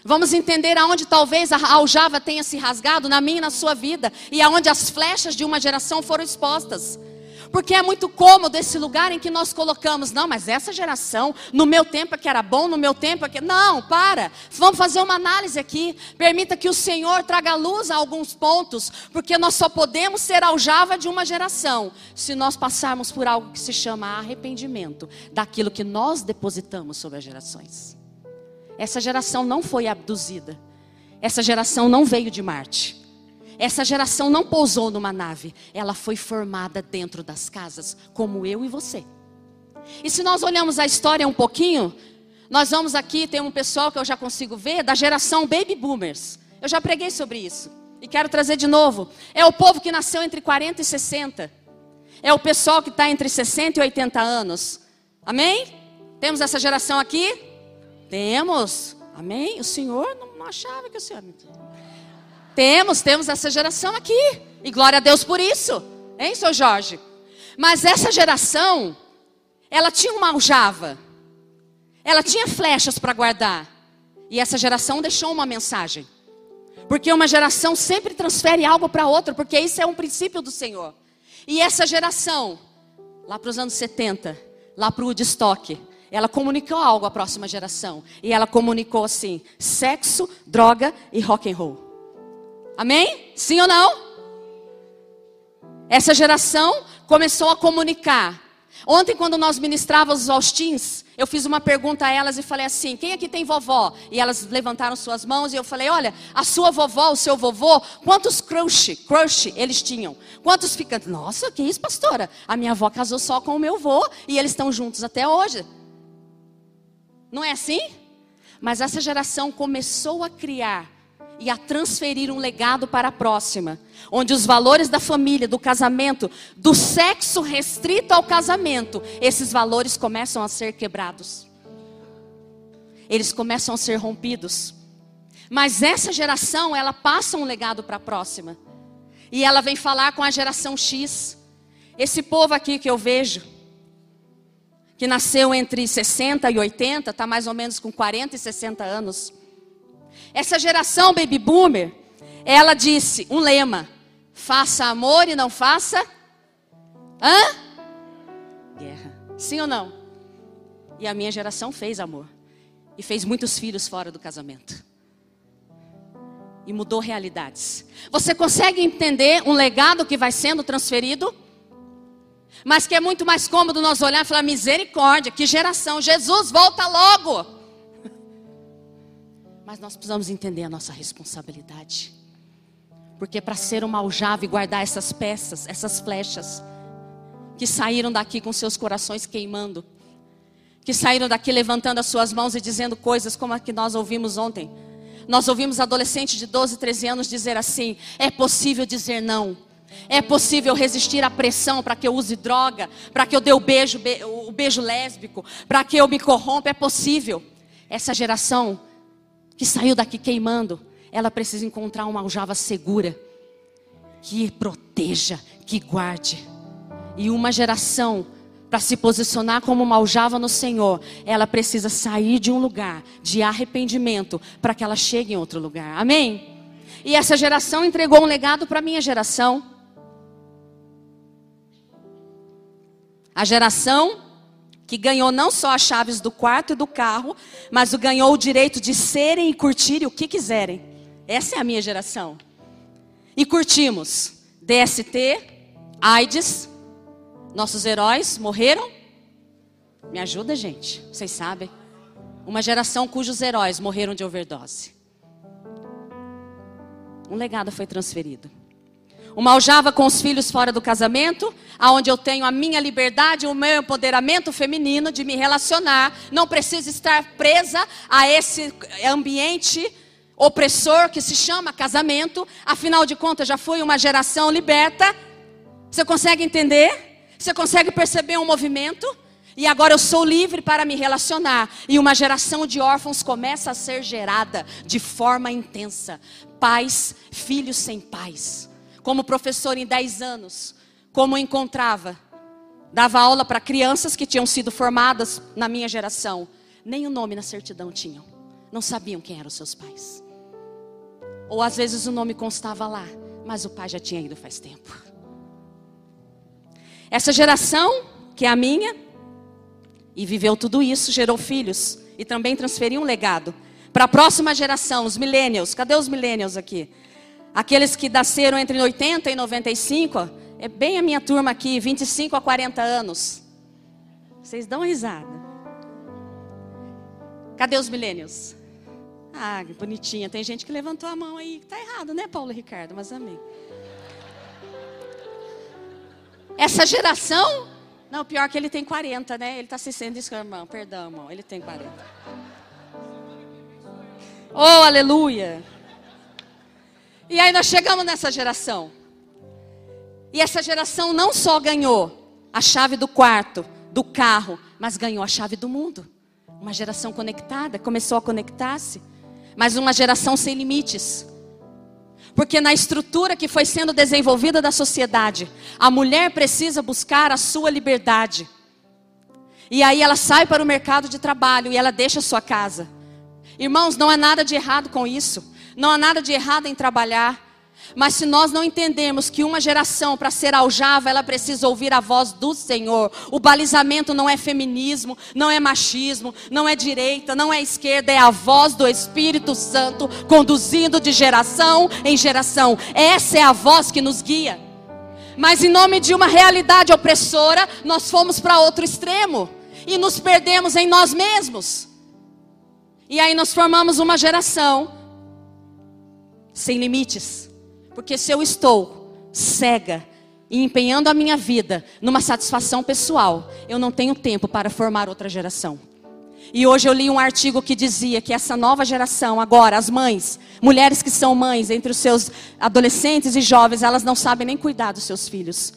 Vamos entender aonde talvez a aljava tenha se rasgado na minha e na sua vida e aonde as flechas de uma geração foram expostas. Porque é muito cômodo esse lugar em que nós colocamos, não, mas essa geração, no meu tempo é que era bom, no meu tempo é que. Não, para. Vamos fazer uma análise aqui. Permita que o Senhor traga luz a alguns pontos, porque nós só podemos ser aljava de uma geração se nós passarmos por algo que se chama arrependimento daquilo que nós depositamos sobre as gerações. Essa geração não foi abduzida. Essa geração não veio de Marte. Essa geração não pousou numa nave. Ela foi formada dentro das casas, como eu e você. E se nós olhamos a história um pouquinho, nós vamos aqui, tem um pessoal que eu já consigo ver, da geração Baby Boomers. Eu já preguei sobre isso. E quero trazer de novo. É o povo que nasceu entre 40 e 60. É o pessoal que está entre 60 e 80 anos. Amém? Temos essa geração aqui? Temos. Amém? O Senhor não achava que o Senhor. Temos, temos essa geração aqui. E glória a Deus por isso. Hein, seu Jorge? Mas essa geração, ela tinha uma aljava. Ela tinha flechas para guardar. E essa geração deixou uma mensagem. Porque uma geração sempre transfere algo para outra, porque isso é um princípio do Senhor. E essa geração, lá para os anos 70, lá para o Woodstock, ela comunicou algo à próxima geração. E ela comunicou assim: sexo, droga e rock and roll. Amém? Sim ou não? Essa geração começou a comunicar. Ontem, quando nós ministrávamos aos teens, eu fiz uma pergunta a elas e falei assim: quem aqui tem vovó? E elas levantaram suas mãos e eu falei: olha, a sua vovó, o seu vovô, quantos crush, crush eles tinham? Quantos ficantes? Nossa, que isso, pastora? A minha avó casou só com o meu avô e eles estão juntos até hoje. Não é assim? Mas essa geração começou a criar e a transferir um legado para a próxima, onde os valores da família, do casamento, do sexo restrito ao casamento, esses valores começam a ser quebrados. Eles começam a ser rompidos. Mas essa geração, ela passa um legado para a próxima. E ela vem falar com a geração X. Esse povo aqui que eu vejo, que nasceu entre 60 e 80, está mais ou menos com 40 e 60 anos. Essa geração baby boomer, ela disse um lema: faça amor e não faça hã? Guerra. Sim ou não? E a minha geração fez amor e fez muitos filhos fora do casamento. E mudou realidades. Você consegue entender um legado que vai sendo transferido? Mas que é muito mais cômodo nós olhar e falar: misericórdia, que geração, Jesus, volta logo. Mas nós precisamos entender a nossa responsabilidade. Porque para ser uma aljava e guardar essas peças, essas flechas, que saíram daqui com seus corações queimando, que saíram daqui levantando as suas mãos e dizendo coisas como a que nós ouvimos ontem. Nós ouvimos adolescentes de 12, 13 anos dizer assim: é possível dizer não. É possível resistir à pressão para que eu use droga, para que eu dê o beijo, o beijo lésbico, para que eu me corrompa. É possível. Essa geração que saiu daqui queimando, ela precisa encontrar uma aljava segura, que proteja, que guarde. E uma geração, para se posicionar como uma aljava no Senhor, ela precisa sair de um lugar de arrependimento para que ela chegue em outro lugar. Amém? E essa geração entregou um legado para a minha geração. A geração que ganhou não só as chaves do quarto e do carro, mas ganhou o direito de serem e curtirem o que quiserem. Essa é a minha geração. E curtimos DST, AIDS, nossos heróis morreram. Me ajuda, gente, vocês sabem. Uma geração cujos heróis morreram de overdose. Um legado foi transferido. Uma aljava com os filhos fora do casamento, aonde eu tenho a minha liberdade, o meu empoderamento feminino de me relacionar, não preciso estar presa a esse ambiente opressor que se chama casamento. Afinal de contas, já fui uma geração liberta. Você consegue entender? Você consegue perceber um movimento? E agora eu sou livre para me relacionar. E uma geração de órfãos começa a ser gerada de forma intensa. Pais, filhos sem pais como professor em 10 anos, como encontrava. Dava aula para crianças que tinham sido formadas na minha geração. Nem o nome na certidão tinham. Não sabiam quem eram seus pais. Ou às vezes o nome constava lá, mas o pai já tinha ido faz tempo. Essa geração, que é a minha, e viveu tudo isso, gerou filhos e também transferiu um legado para a próxima geração, os millennials. Cadê os millennials aqui? Aqueles que nasceram entre 80 e 95, é bem a minha turma aqui, 25 a 40 anos. Vocês dão risada. Cadê os milênios? Ah, bonitinha. Tem gente que levantou a mão aí. Tá errado, né, Paulo Ricardo? Mas amém. Essa geração. Não, pior que ele tem 40, né? Ele se sendo isso, irmão. Perdão, irmão. Ele tem 40. Oh, aleluia. E aí nós chegamos nessa geração. E essa geração não só ganhou a chave do quarto, do carro, mas ganhou a chave do mundo. Uma geração conectada, começou a conectar-se, mas uma geração sem limites. Porque na estrutura que foi sendo desenvolvida da sociedade, a mulher precisa buscar a sua liberdade. E aí ela sai para o mercado de trabalho e ela deixa a sua casa. Irmãos, não há nada de errado com isso. Não há nada de errado em trabalhar. Mas se nós não entendemos que uma geração, para ser aljava, ela precisa ouvir a voz do Senhor. O balizamento não é feminismo, não é machismo, não é direita, não é esquerda, é a voz do Espírito Santo conduzindo de geração em geração. Essa é a voz que nos guia. Mas em nome de uma realidade opressora, nós fomos para outro extremo e nos perdemos em nós mesmos. E aí nós formamos uma geração sem limites. Porque se eu estou cega e empenhando a minha vida numa satisfação pessoal, eu não tenho tempo para formar outra geração. E hoje eu li um artigo que dizia que essa nova geração, agora, as mães, mulheres que são mães, entre os seus adolescentes e jovens, elas não sabem nem cuidar dos seus filhos.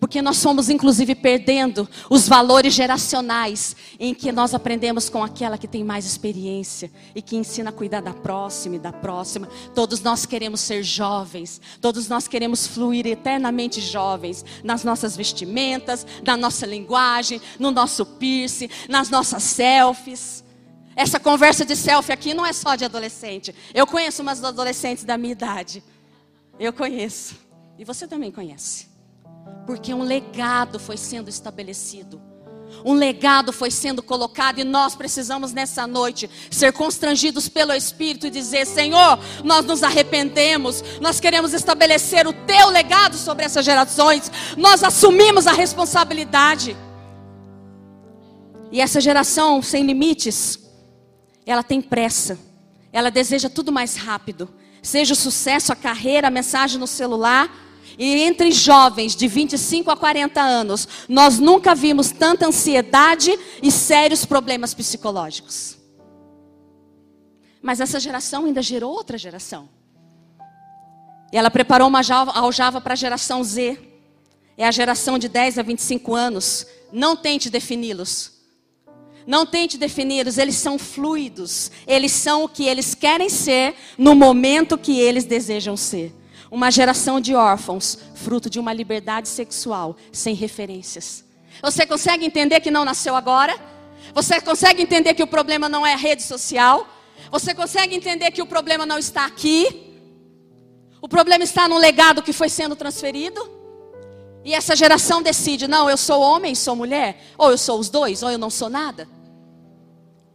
Porque nós fomos, inclusive, perdendo os valores geracionais em que nós aprendemos com aquela que tem mais experiência e que ensina a cuidar da próxima e da próxima. Todos nós queremos ser jovens, todos nós queremos fluir eternamente jovens nas nossas vestimentas, na nossa linguagem, no nosso piercing, nas nossas selfies. Essa conversa de selfie aqui não é só de adolescente. Eu conheço umas adolescentes da minha idade. Eu conheço. E você também conhece. Porque um legado foi sendo estabelecido. Um legado foi sendo colocado e nós precisamos nessa noite ser constrangidos pelo Espírito e dizer: Senhor, nós nos arrependemos, nós queremos estabelecer o teu legado sobre essas gerações, nós assumimos a responsabilidade. E essa geração sem limites, ela tem pressa, ela deseja tudo mais rápido, seja o sucesso, a carreira, a mensagem no celular e entre jovens de 25 a 40 anos, nós nunca vimos tanta ansiedade e sérios problemas psicológicos. Mas essa geração ainda gerou outra geração. E ela preparou uma aljava para a geração Z. É a geração de 10 a 25 anos. Não tente defini-los. Não tente defini-los, eles são fluidos. Eles são o que eles querem ser no momento que eles desejam ser. Uma geração de órfãos, fruto de uma liberdade sexual sem referências. Você consegue entender que não nasceu agora? Você consegue entender que o problema não é a rede social? Você consegue entender que o problema não está aqui? O problema está no legado que foi sendo transferido. E essa geração decide: não, eu sou homem, sou mulher, ou eu sou os dois, ou eu não sou nada.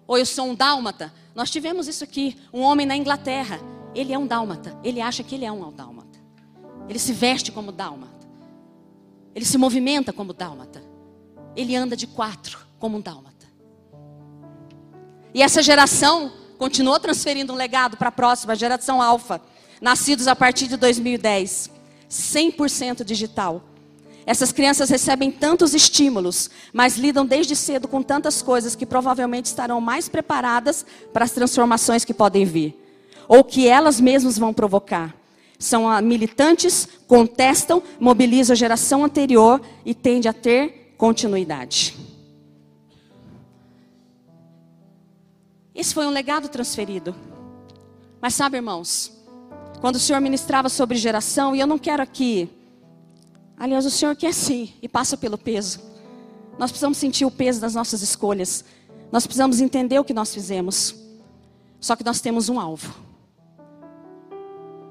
Ou eu sou um dálmata. Nós tivemos isso aqui, um homem na Inglaterra. Ele é um dálmata. Ele acha que ele é um dálmata. Ele se veste como dálmata. Ele se movimenta como dálmata. Ele anda de quatro como um dálmata. E essa geração continuou transferindo um legado para a próxima geração alfa, nascidos a partir de 2010, 100% digital. Essas crianças recebem tantos estímulos, mas lidam desde cedo com tantas coisas que provavelmente estarão mais preparadas para as transformações que podem vir, ou que elas mesmas vão provocar. São militantes, contestam, mobilizam a geração anterior e tende a ter continuidade. Esse foi um legado transferido. Mas sabe, irmãos, quando o Senhor ministrava sobre geração, e eu não quero aqui Aliás, o Senhor quer sim e passa pelo peso. Nós precisamos sentir o peso das nossas escolhas. Nós precisamos entender o que nós fizemos. Só que nós temos um alvo.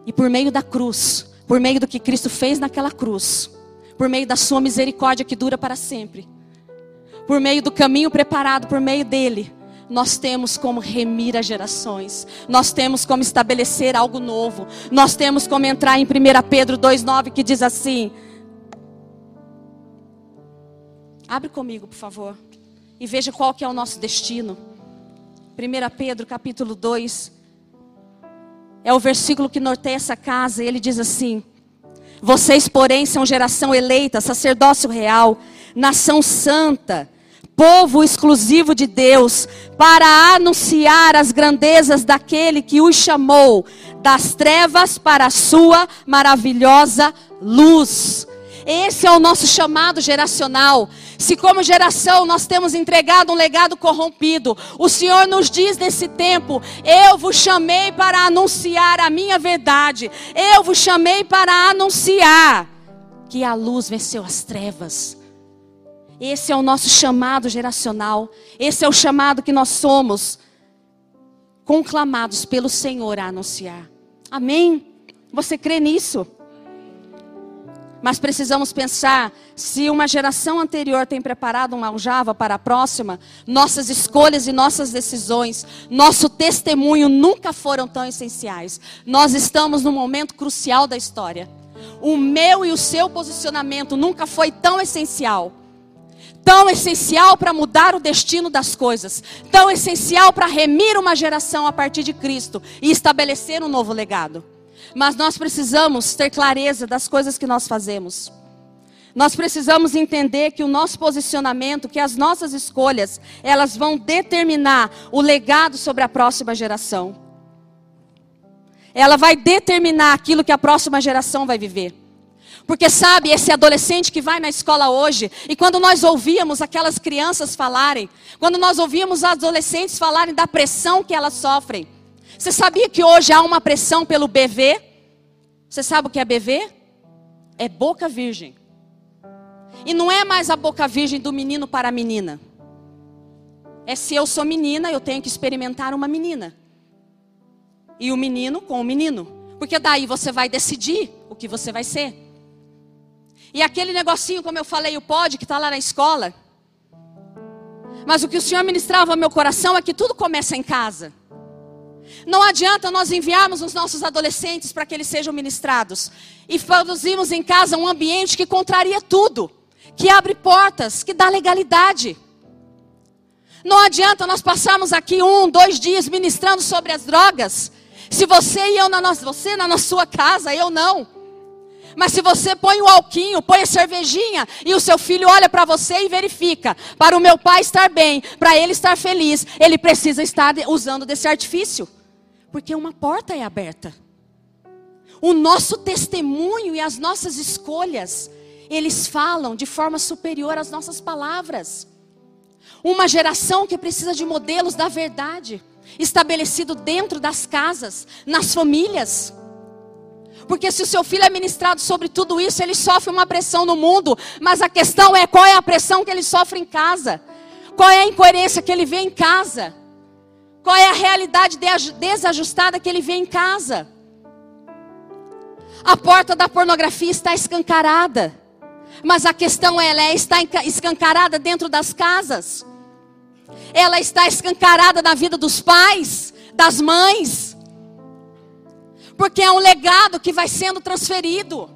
E por meio da cruz, por meio do que Cristo fez naquela cruz, por meio da sua misericórdia que dura para sempre, por meio do caminho preparado por meio dele, nós temos como remir as gerações, nós temos como estabelecer algo novo, nós temos como entrar em 1 Pedro 2,9 que diz assim: Abre comigo, por favor. E veja qual que é o nosso destino. 1 Pedro, capítulo 2. É o versículo que norteia essa casa. E ele diz assim: Vocês, porém, são geração eleita, sacerdócio real, nação santa, povo exclusivo de Deus, para anunciar as grandezas daquele que os chamou das trevas para a sua maravilhosa luz. Esse é o nosso chamado geracional. Se, como geração, nós temos entregado um legado corrompido, o Senhor nos diz nesse tempo: Eu vos chamei para anunciar a minha verdade, eu vos chamei para anunciar que a luz venceu as trevas. Esse é o nosso chamado geracional, esse é o chamado que nós somos conclamados pelo Senhor a anunciar. Amém? Você crê nisso? Mas precisamos pensar se uma geração anterior tem preparado uma aljava para a próxima, nossas escolhas e nossas decisões, nosso testemunho nunca foram tão essenciais. Nós estamos num momento crucial da história. O meu e o seu posicionamento nunca foi tão essencial. Tão essencial para mudar o destino das coisas, tão essencial para remir uma geração a partir de Cristo e estabelecer um novo legado. Mas nós precisamos ter clareza das coisas que nós fazemos. Nós precisamos entender que o nosso posicionamento, que as nossas escolhas, elas vão determinar o legado sobre a próxima geração. Ela vai determinar aquilo que a próxima geração vai viver. Porque sabe, esse adolescente que vai na escola hoje, e quando nós ouvíamos aquelas crianças falarem, quando nós ouvíamos os adolescentes falarem da pressão que elas sofrem, você sabia que hoje há uma pressão pelo BV? Você sabe o que é BV? É boca virgem. E não é mais a boca virgem do menino para a menina. É se eu sou menina, eu tenho que experimentar uma menina. E o menino com o menino. Porque daí você vai decidir o que você vai ser. E aquele negocinho, como eu falei, o pode, que está lá na escola. Mas o que o Senhor ministrava ao meu coração é que tudo começa em casa. Não adianta nós enviarmos os nossos adolescentes para que eles sejam ministrados e produzirmos em casa um ambiente que contraria tudo, que abre portas, que dá legalidade. Não adianta nós passarmos aqui um, dois dias ministrando sobre as drogas, se você e eu na nossa, você na sua casa, eu não. Mas se você põe o alquinho, põe a cervejinha e o seu filho olha para você e verifica, para o meu pai estar bem, para ele estar feliz, ele precisa estar usando desse artifício. Porque uma porta é aberta. O nosso testemunho e as nossas escolhas, eles falam de forma superior às nossas palavras. Uma geração que precisa de modelos da verdade, estabelecido dentro das casas, nas famílias. Porque se o seu filho é ministrado sobre tudo isso, ele sofre uma pressão no mundo, mas a questão é qual é a pressão que ele sofre em casa? Qual é a incoerência que ele vê em casa? Qual é a realidade desajustada que ele vê em casa? A porta da pornografia está escancarada. Mas a questão é, ela está escancarada dentro das casas. Ela está escancarada na vida dos pais, das mães. Porque é um legado que vai sendo transferido.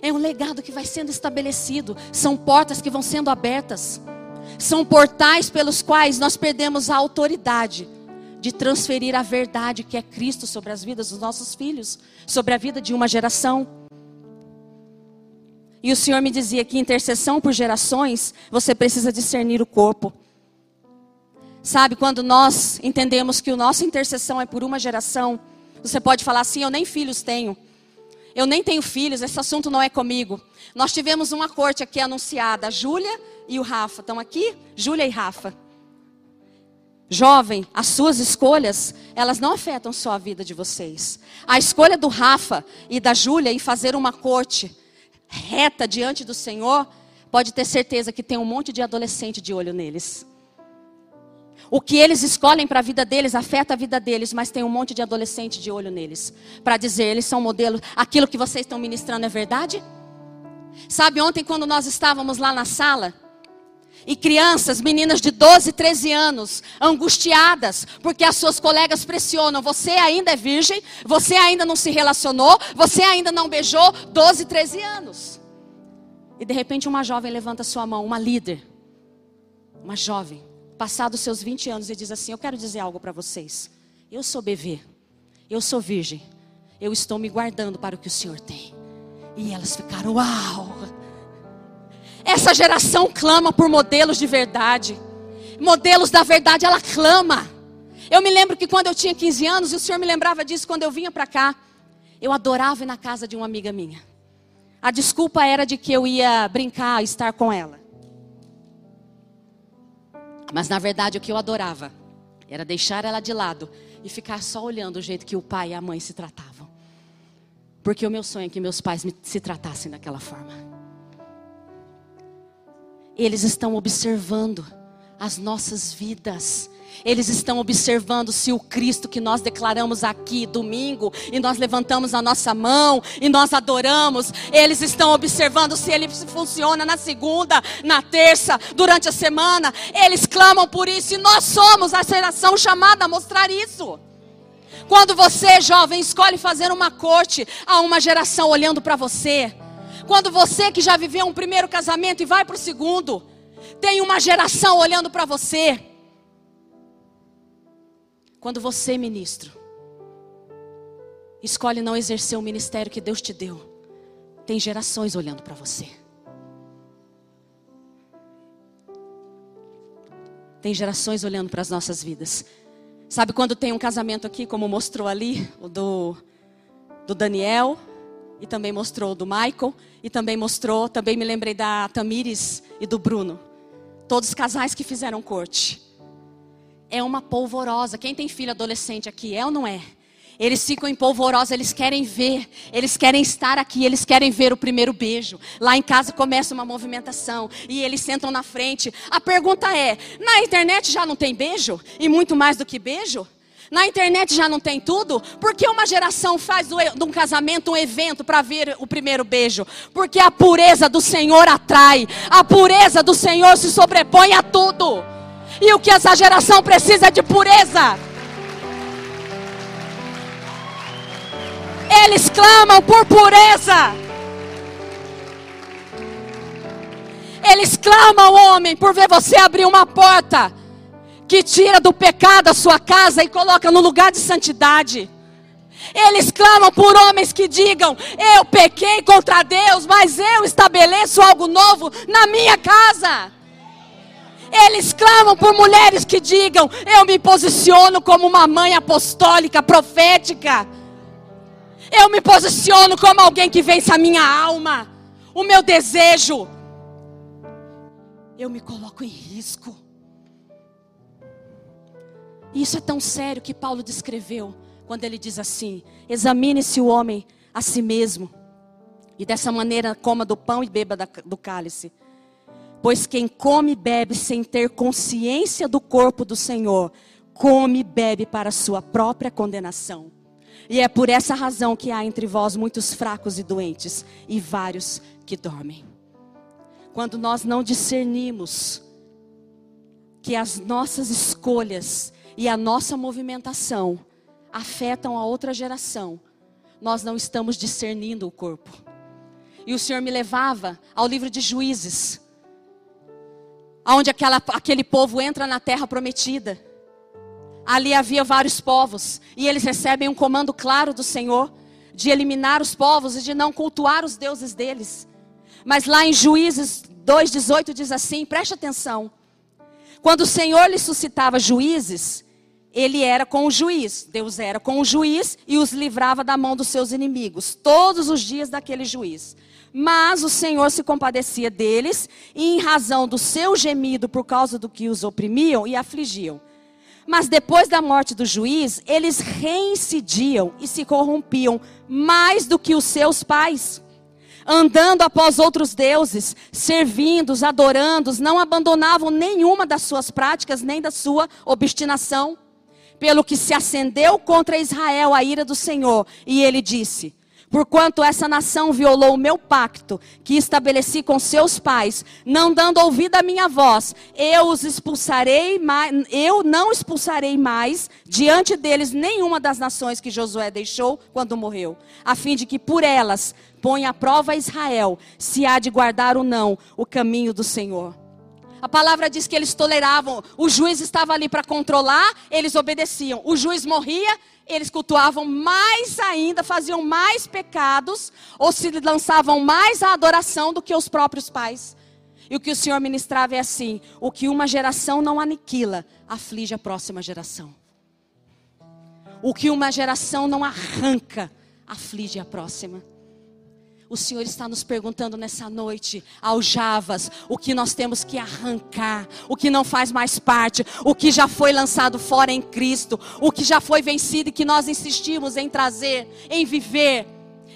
É um legado que vai sendo estabelecido. São portas que vão sendo abertas. São portais pelos quais nós perdemos a autoridade de transferir a verdade que é Cristo sobre as vidas dos nossos filhos, sobre a vida de uma geração. E o Senhor me dizia que intercessão por gerações, você precisa discernir o corpo. Sabe, quando nós entendemos que o nossa intercessão é por uma geração, você pode falar assim: eu nem filhos tenho. Eu nem tenho filhos, esse assunto não é comigo. Nós tivemos uma corte aqui anunciada, a Júlia e o Rafa. Estão aqui? Júlia e Rafa. Jovem, as suas escolhas, elas não afetam só a vida de vocês. A escolha do Rafa e da Júlia em fazer uma corte reta diante do Senhor, pode ter certeza que tem um monte de adolescente de olho neles. O que eles escolhem para a vida deles afeta a vida deles, mas tem um monte de adolescente de olho neles. Para dizer, eles são modelos, aquilo que vocês estão ministrando é verdade? Sabe, ontem quando nós estávamos lá na sala, e crianças, meninas de 12, 13 anos, angustiadas, porque as suas colegas pressionam. Você ainda é virgem, você ainda não se relacionou, você ainda não beijou, 12, 13 anos. E de repente uma jovem levanta sua mão, uma líder, uma jovem, passados seus 20 anos, e diz assim: Eu quero dizer algo para vocês. Eu sou bebê, eu sou virgem, eu estou me guardando para o que o Senhor tem. E elas ficaram, uau! Essa geração clama por modelos de verdade. Modelos da verdade, ela clama. Eu me lembro que quando eu tinha 15 anos, e o Senhor me lembrava disso quando eu vinha para cá, eu adorava ir na casa de uma amiga minha. A desculpa era de que eu ia brincar, estar com ela. Mas na verdade o que eu adorava era deixar ela de lado e ficar só olhando o jeito que o pai e a mãe se tratavam. Porque o meu sonho é que meus pais se tratassem daquela forma. Eles estão observando as nossas vidas. Eles estão observando se o Cristo que nós declaramos aqui domingo e nós levantamos a nossa mão e nós adoramos, eles estão observando se ele funciona na segunda, na terça, durante a semana. Eles clamam por isso e nós somos a geração chamada a mostrar isso. Quando você, jovem, escolhe fazer uma corte a uma geração olhando para você, quando você que já viveu um primeiro casamento e vai para o segundo, tem uma geração olhando para você. Quando você, ministro, escolhe não exercer o ministério que Deus te deu, tem gerações olhando para você. Tem gerações olhando para as nossas vidas. Sabe quando tem um casamento aqui, como mostrou ali, o do, do Daniel, e também mostrou do Michael, e também mostrou, também me lembrei da Tamires e do Bruno. Todos casais que fizeram corte. É uma polvorosa. Quem tem filho adolescente aqui, é ou não é? Eles ficam em polvorosa, eles querem ver, eles querem estar aqui, eles querem ver o primeiro beijo. Lá em casa começa uma movimentação e eles sentam na frente. A pergunta é: na internet já não tem beijo? E muito mais do que beijo? Na internet já não tem tudo? Por que uma geração faz de um casamento um evento para ver o primeiro beijo? Porque a pureza do Senhor atrai, a pureza do Senhor se sobrepõe a tudo. E o que essa geração precisa é de pureza. Eles clamam por pureza. Eles clamam, homem, por ver você abrir uma porta que tira do pecado a sua casa e coloca no lugar de santidade. Eles clamam por homens que digam: Eu pequei contra Deus, mas eu estabeleço algo novo na minha casa. Eles clamam por mulheres que digam: Eu me posiciono como uma mãe apostólica, profética. Eu me posiciono como alguém que vence a minha alma, o meu desejo. Eu me coloco em risco. E isso é tão sério que Paulo descreveu quando ele diz assim: examine-se o homem a si mesmo, e dessa maneira coma do pão e beba do cálice. Pois quem come e bebe sem ter consciência do corpo do Senhor, come e bebe para sua própria condenação. E é por essa razão que há entre vós muitos fracos e doentes, e vários que dormem. Quando nós não discernimos que as nossas escolhas e a nossa movimentação afetam a outra geração, nós não estamos discernindo o corpo. E o Senhor me levava ao livro de Juízes, onde aquela, aquele povo entra na terra prometida. Ali havia vários povos, e eles recebem um comando claro do Senhor de eliminar os povos e de não cultuar os deuses deles. Mas lá em Juízes 2,18 diz assim: preste atenção. Quando o Senhor lhe suscitava juízes, ele era com o juiz, Deus era com o juiz e os livrava da mão dos seus inimigos, todos os dias daquele juiz. Mas o Senhor se compadecia deles, e em razão do seu gemido por causa do que os oprimiam e afligiam. Mas depois da morte do juiz, eles reincidiam e se corrompiam mais do que os seus pais, andando após outros deuses, servindo-os, adorando-os, não abandonavam nenhuma das suas práticas nem da sua obstinação. Pelo que se acendeu contra Israel a ira do Senhor, e ele disse: Porquanto essa nação violou o meu pacto, que estabeleci com seus pais, não dando ouvido à minha voz, eu os expulsarei, eu não expulsarei mais diante deles nenhuma das nações que Josué deixou quando morreu, a fim de que por elas ponha à prova Israel, se há de guardar ou não o caminho do Senhor. A palavra diz que eles toleravam. O juiz estava ali para controlar, eles obedeciam. O juiz morria, eles cultuavam mais ainda, faziam mais pecados, ou se lançavam mais à adoração do que os próprios pais. E o que o Senhor ministrava é assim: o que uma geração não aniquila, aflige a próxima geração. O que uma geração não arranca, aflige a próxima. O Senhor está nos perguntando nessa noite, aljavas, o que nós temos que arrancar, o que não faz mais parte, o que já foi lançado fora em Cristo, o que já foi vencido e que nós insistimos em trazer, em viver,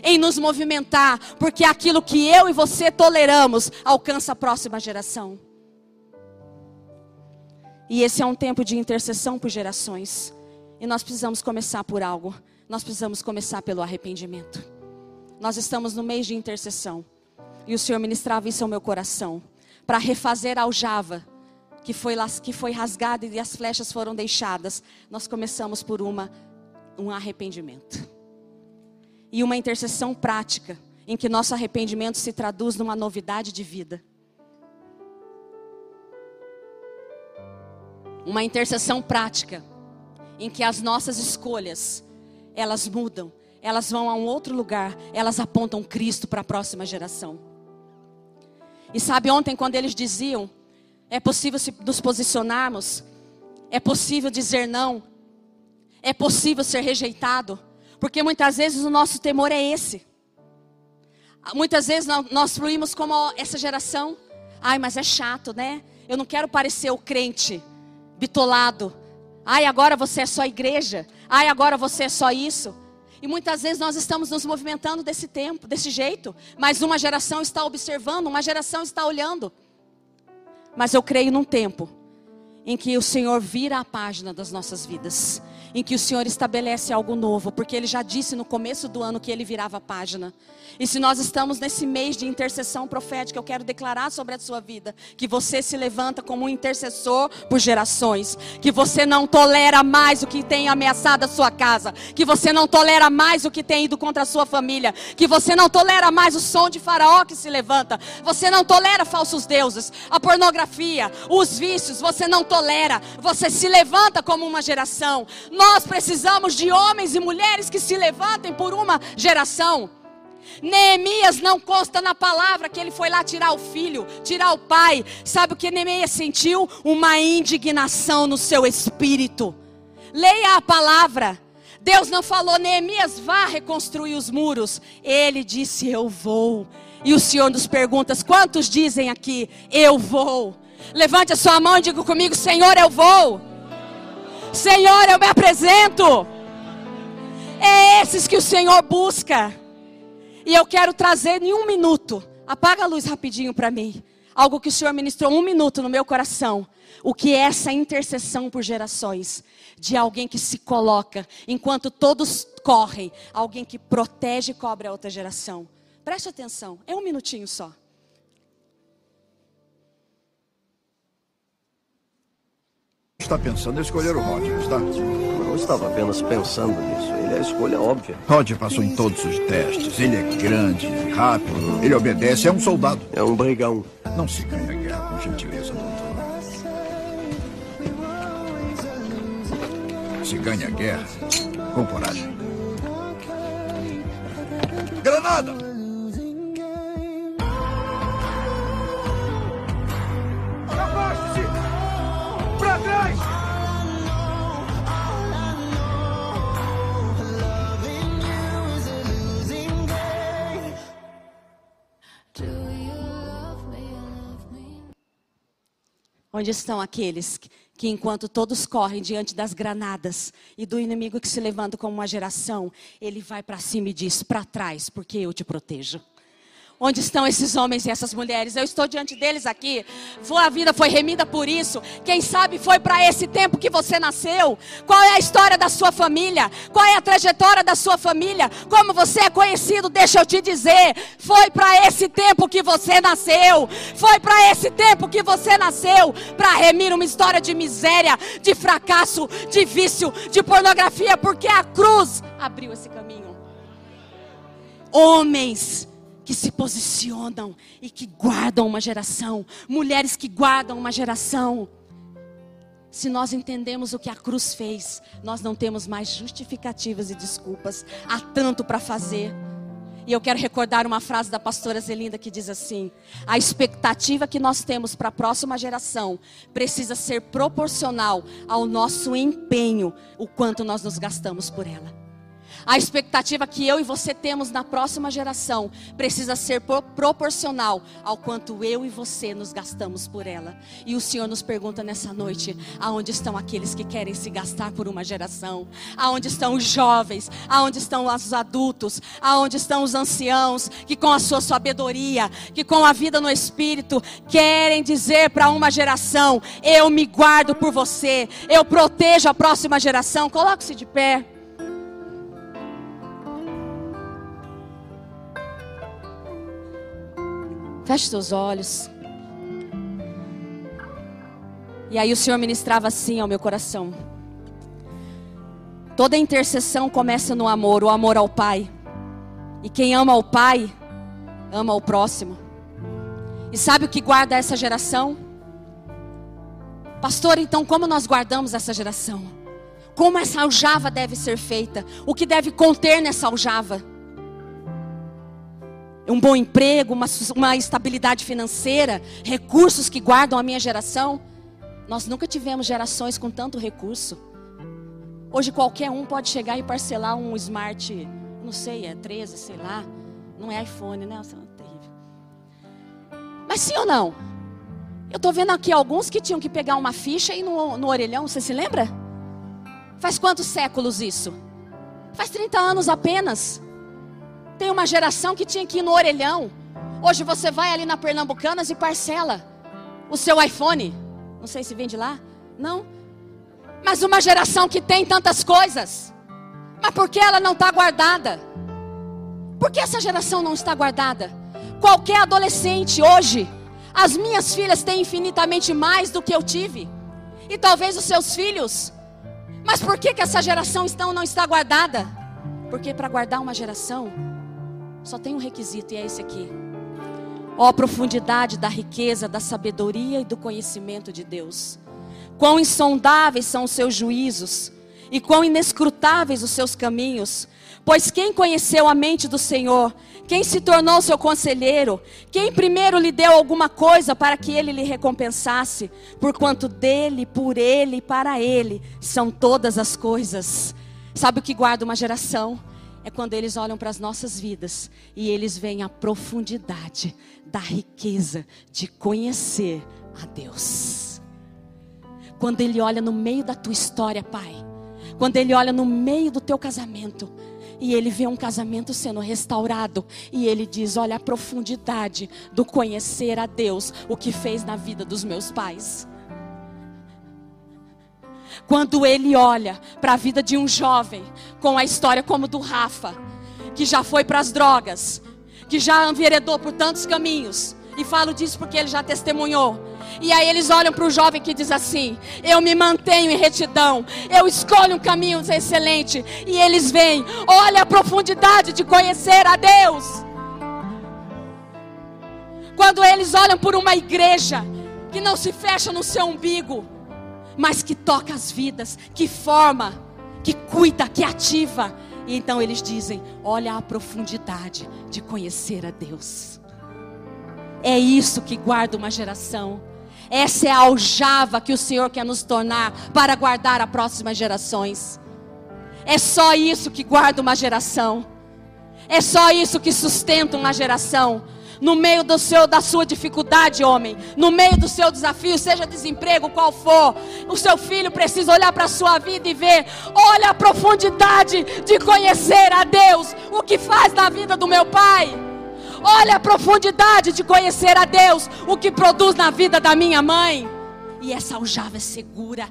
em nos movimentar, porque aquilo que eu e você toleramos alcança a próxima geração. E esse é um tempo de intercessão por gerações. E nós precisamos começar por algo. Nós precisamos começar pelo arrependimento. Nós estamos no mês de intercessão. E o Senhor ministrava isso ao meu coração. Para refazer a aljava que foi, que foi rasgada e as flechas foram deixadas. Nós começamos por uma, um arrependimento. E uma intercessão prática. Em que nosso arrependimento se traduz numa novidade de vida. Uma intercessão prática. Em que as nossas escolhas, elas mudam elas vão a um outro lugar, elas apontam Cristo para a próxima geração. E sabe, ontem, quando eles diziam: é possível nos posicionarmos, é possível dizer não, é possível ser rejeitado, porque muitas vezes o nosso temor é esse. Muitas vezes nós fluímos como essa geração. Ai, mas é chato, né? Eu não quero parecer o crente bitolado. Ai, agora você é só igreja. Ai, agora você é só isso. E muitas vezes nós estamos nos movimentando desse tempo, desse jeito, mas uma geração está observando, uma geração está olhando. Mas eu creio num tempo em que o Senhor vira a página das nossas vidas em que o Senhor estabelece algo novo, porque Ele já disse no começo do ano que Ele virava a página. E se nós estamos nesse mês de intercessão profética, eu quero declarar sobre a sua vida que você se levanta como um intercessor por gerações, que você não tolera mais o que tem ameaçado a sua casa, que você não tolera mais o que tem ido contra a sua família, que você não tolera mais o som de Faraó que se levanta, você não tolera falsos deuses, a pornografia, os vícios, você não tolera, você se levanta como uma geração. Nós precisamos de homens e mulheres que se levantem por uma geração. Neemias não consta na palavra que ele foi lá tirar o filho, tirar o pai. Sabe o que Neemias sentiu? Uma indignação no seu espírito. Leia a palavra. Deus não falou, Neemias, vá reconstruir os muros. Ele disse, eu vou. E o Senhor nos pergunta: quantos dizem aqui, eu vou? Levante a sua mão e diga comigo, Senhor, eu vou. Senhor, eu me apresento. É esses que o Senhor busca. E eu quero trazer em um minuto. Apaga a luz rapidinho para mim. algo que o Senhor ministrou um minuto no meu coração. O que é essa intercessão por gerações? De alguém que se coloca, enquanto todos correm, alguém que protege e cobre a outra geração. Preste atenção, é um minutinho só. Está pensando em escolher o Roger, está? Não estava apenas pensando nisso. Ele é a escolha óbvia. Roger passou em todos os testes. Ele é grande, rápido, ele obedece, é um soldado. É um brigão. Não se ganha guerra com gentileza, doutor. Se ganha guerra com coragem. Granada! Afaste-se! Pra trás! Onde estão aqueles que, enquanto todos correm diante das granadas e do inimigo que se levanta como uma geração, ele vai para cima e diz: para trás, porque eu te protejo. Onde estão esses homens e essas mulheres? Eu estou diante deles aqui. A vida foi remida por isso. Quem sabe foi para esse tempo que você nasceu? Qual é a história da sua família? Qual é a trajetória da sua família? Como você é conhecido? Deixa eu te dizer. Foi para esse tempo que você nasceu. Foi para esse tempo que você nasceu para remir uma história de miséria, de fracasso, de vício, de pornografia, porque a cruz abriu esse caminho. Homens que se posicionam e que guardam uma geração, mulheres que guardam uma geração. Se nós entendemos o que a cruz fez, nós não temos mais justificativas e desculpas. Há tanto para fazer. E eu quero recordar uma frase da pastora Zelinda que diz assim: a expectativa que nós temos para a próxima geração precisa ser proporcional ao nosso empenho, o quanto nós nos gastamos por ela. A expectativa que eu e você temos na próxima geração precisa ser proporcional ao quanto eu e você nos gastamos por ela. E o Senhor nos pergunta nessa noite: aonde estão aqueles que querem se gastar por uma geração? Aonde estão os jovens? Aonde estão os adultos? Aonde estão os anciãos que, com a sua sabedoria, que com a vida no espírito, querem dizer para uma geração: eu me guardo por você, eu protejo a próxima geração? Coloque-se de pé. Feche seus olhos. E aí o Senhor ministrava assim ao meu coração. Toda intercessão começa no amor, o amor ao Pai. E quem ama o Pai, ama o próximo. E sabe o que guarda essa geração? Pastor, então como nós guardamos essa geração? Como essa aljava deve ser feita? O que deve conter nessa aljava? Um bom emprego, uma, uma estabilidade financeira, recursos que guardam a minha geração. Nós nunca tivemos gerações com tanto recurso. Hoje qualquer um pode chegar e parcelar um smart, não sei, é 13, sei lá. Não é iPhone, né? Nossa, é terrível. Mas sim ou não? Eu estou vendo aqui alguns que tinham que pegar uma ficha e no, no orelhão, você se lembra? Faz quantos séculos isso? Faz 30 anos apenas. Tem uma geração que tinha que ir no orelhão. Hoje você vai ali na Pernambucanas e parcela o seu iPhone. Não sei se vende lá. Não. Mas uma geração que tem tantas coisas. Mas por que ela não está guardada? Por que essa geração não está guardada? Qualquer adolescente hoje, as minhas filhas têm infinitamente mais do que eu tive. E talvez os seus filhos. Mas por que, que essa geração não está guardada? Porque para guardar uma geração, só tem um requisito e é esse aqui. Ó oh, profundidade da riqueza, da sabedoria e do conhecimento de Deus. Quão insondáveis são os seus juízos e quão inescrutáveis os seus caminhos. Pois quem conheceu a mente do Senhor? Quem se tornou seu conselheiro? Quem primeiro lhe deu alguma coisa para que ele lhe recompensasse? Porquanto dele, por ele e para ele são todas as coisas. Sabe o que guarda uma geração? É quando eles olham para as nossas vidas e eles veem a profundidade da riqueza de conhecer a Deus. Quando ele olha no meio da tua história, Pai, Quando ele olha no meio do teu casamento e ele vê um casamento sendo restaurado e ele diz: Olha a profundidade do conhecer a Deus, o que fez na vida dos meus pais. Quando ele olha para a vida de um jovem com a história como do Rafa, que já foi para as drogas, que já enveredou por tantos caminhos, e falo disso porque ele já testemunhou. E aí eles olham para o jovem que diz assim: Eu me mantenho em retidão, eu escolho um caminho excelente. E eles veem, olha a profundidade de conhecer a Deus. Quando eles olham por uma igreja que não se fecha no seu umbigo, mas que toca as vidas, que forma, que cuida, que ativa. E então eles dizem: Olha a profundidade de conhecer a Deus. É isso que guarda uma geração. Essa é a aljava que o Senhor quer nos tornar para guardar as próximas gerações. É só isso que guarda uma geração. É só isso que sustenta uma geração. No meio do seu, da sua dificuldade, homem, no meio do seu desafio, seja desemprego, qual for, o seu filho precisa olhar para a sua vida e ver: olha a profundidade de conhecer a Deus, o que faz na vida do meu pai. Olha a profundidade de conhecer a Deus, o que produz na vida da minha mãe. E essa aljava é segura.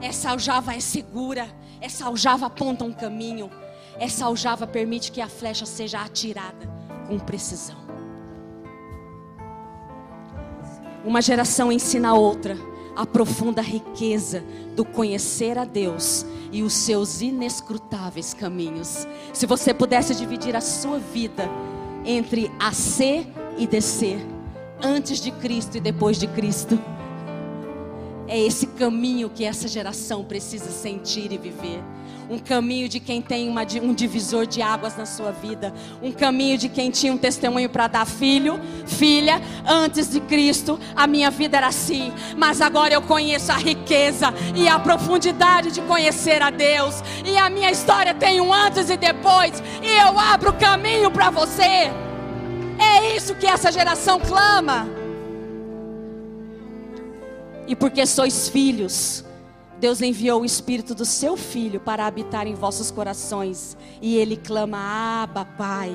Essa aljava é segura. Essa aljava aponta um caminho. Essa aljava permite que a flecha seja atirada com precisão. Uma geração ensina a outra a profunda riqueza do conhecer a Deus e os seus inescrutáveis caminhos. Se você pudesse dividir a sua vida entre a ser e descer, antes de Cristo e depois de Cristo. É esse caminho que essa geração precisa sentir e viver. Um caminho de quem tem uma, um divisor de águas na sua vida. Um caminho de quem tinha um testemunho para dar filho, filha. Antes de Cristo, a minha vida era assim. Mas agora eu conheço a riqueza e a profundidade de conhecer a Deus. E a minha história tem um antes e depois. E eu abro caminho para você. É isso que essa geração clama. E porque sois filhos, Deus enviou o Espírito do seu Filho para habitar em vossos corações. E ele clama: Abba, Pai.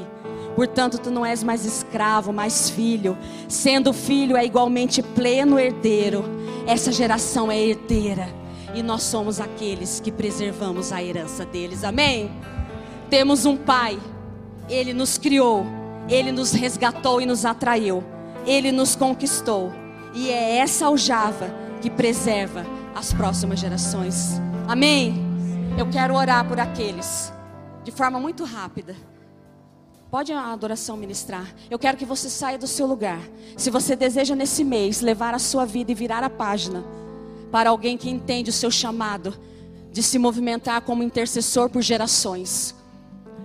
Portanto, tu não és mais escravo, mas filho. Sendo filho, é igualmente pleno herdeiro. Essa geração é herdeira. E nós somos aqueles que preservamos a herança deles. Amém? Temos um Pai. Ele nos criou. Ele nos resgatou e nos atraiu. Ele nos conquistou. E é essa aljava que preserva as próximas gerações. Amém? Eu quero orar por aqueles, de forma muito rápida. Pode a adoração ministrar. Eu quero que você saia do seu lugar. Se você deseja nesse mês levar a sua vida e virar a página para alguém que entende o seu chamado de se movimentar como intercessor por gerações.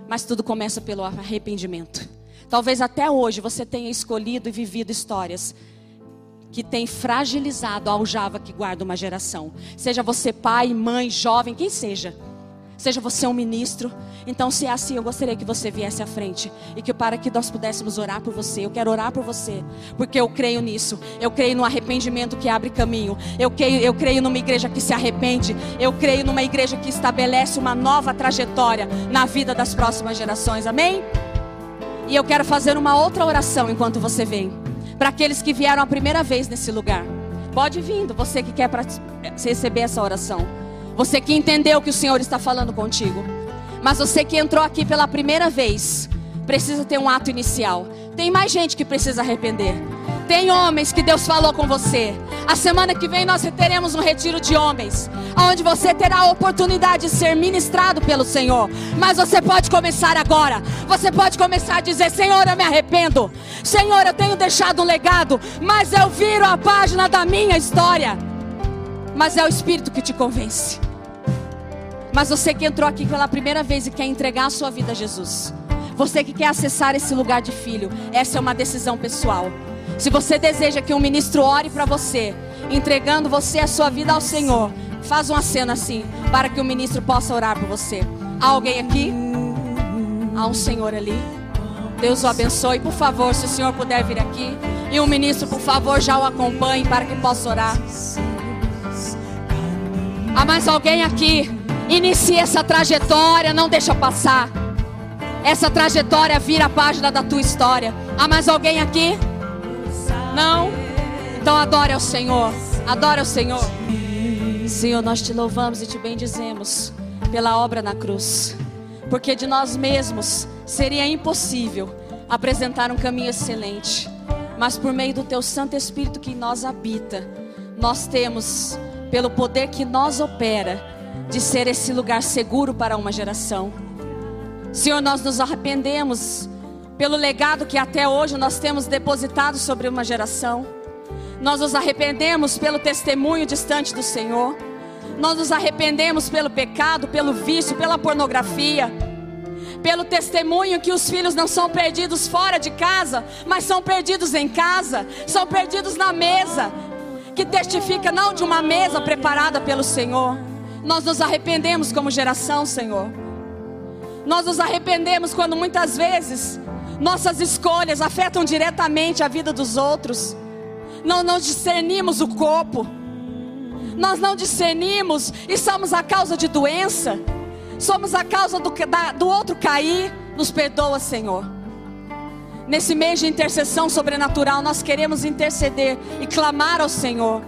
Mas tudo começa pelo arrependimento. Talvez até hoje você tenha escolhido e vivido histórias que tem fragilizado a aljava que guarda uma geração. Seja você pai, mãe, jovem, quem seja. Seja você um ministro. Então, se é assim, eu gostaria que você viesse à frente. E que para que nós pudéssemos orar por você. Eu quero orar por você. Porque eu creio nisso. Eu creio no arrependimento que abre caminho. Eu creio, eu creio numa igreja que se arrepende. Eu creio numa igreja que estabelece uma nova trajetória na vida das próximas gerações. Amém? E eu quero fazer uma outra oração enquanto você vem para aqueles que vieram a primeira vez nesse lugar. Pode vindo, você que quer receber essa oração. Você que entendeu que o Senhor está falando contigo. Mas você que entrou aqui pela primeira vez, precisa ter um ato inicial. Tem mais gente que precisa arrepender. Tem homens que Deus falou com você. A semana que vem nós teremos um retiro de homens, onde você terá a oportunidade de ser ministrado pelo Senhor. Mas você pode começar agora. Você pode começar a dizer: Senhor, eu me arrependo. Senhor, eu tenho deixado um legado, mas eu viro a página da minha história. Mas é o Espírito que te convence. Mas você que entrou aqui pela primeira vez e quer entregar a sua vida a Jesus. Você que quer acessar esse lugar de filho, essa é uma decisão pessoal. Se você deseja que um ministro ore para você, entregando você a sua vida ao Senhor, faz uma cena assim, para que o ministro possa orar por você. Há alguém aqui? Há um Senhor ali. Deus o abençoe. Por favor, se o Senhor puder vir aqui. E o ministro, por favor, já o acompanhe para que possa orar. Há mais alguém aqui? Inicie essa trajetória, não deixa passar. Essa trajetória vira a página da tua história. Há mais alguém aqui? Não? Então adore ao Senhor. Adore ao Senhor. Senhor, nós te louvamos e te bendizemos pela obra na cruz. Porque de nós mesmos seria impossível apresentar um caminho excelente. Mas por meio do teu Santo Espírito que em nós habita, nós temos, pelo poder que nós opera, de ser esse lugar seguro para uma geração. Senhor, nós nos arrependemos pelo legado que até hoje nós temos depositado sobre uma geração. Nós nos arrependemos pelo testemunho distante do Senhor. Nós nos arrependemos pelo pecado, pelo vício, pela pornografia. Pelo testemunho que os filhos não são perdidos fora de casa, mas são perdidos em casa, são perdidos na mesa, que testifica não de uma mesa preparada pelo Senhor. Nós nos arrependemos como geração, Senhor. Nós nos arrependemos quando muitas vezes nossas escolhas afetam diretamente a vida dos outros. Não, não discernimos o corpo. Nós não discernimos e somos a causa de doença. Somos a causa do, da, do outro cair. Nos perdoa, Senhor. Nesse mês de intercessão sobrenatural, nós queremos interceder e clamar ao Senhor.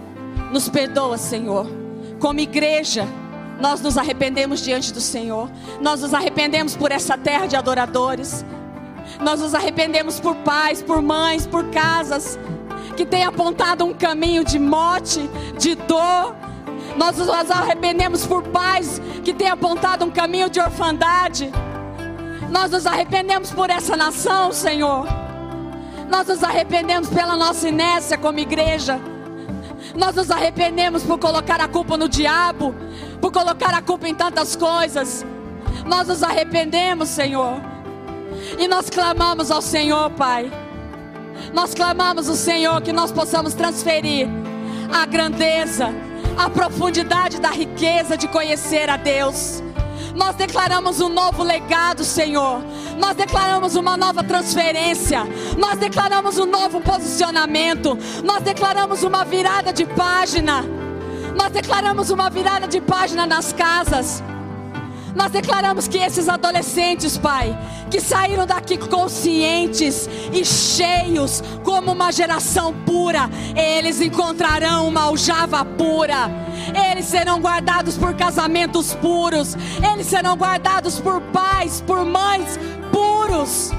Nos perdoa, Senhor. Como igreja, nós nos arrependemos diante do Senhor. Nós nos arrependemos por essa terra de adoradores. Nós nos arrependemos por pais, por mães, por casas que têm apontado um caminho de morte, de dor. Nós nos arrependemos por pais que têm apontado um caminho de orfandade. Nós nos arrependemos por essa nação, Senhor. Nós nos arrependemos pela nossa inércia como igreja. Nós nos arrependemos por colocar a culpa no diabo, por colocar a culpa em tantas coisas. Nós nos arrependemos, Senhor. E nós clamamos ao Senhor, Pai. Nós clamamos ao Senhor que nós possamos transferir a grandeza, a profundidade da riqueza de conhecer a Deus. Nós declaramos um novo legado, Senhor. Nós declaramos uma nova transferência. Nós declaramos um novo posicionamento. Nós declaramos uma virada de página. Nós declaramos uma virada de página nas casas. Nós declaramos que esses adolescentes, Pai, que saíram daqui conscientes e cheios, como uma geração pura, eles encontrarão uma aljava pura. Eles serão guardados por casamentos puros. Eles serão guardados por pais, por mães puros.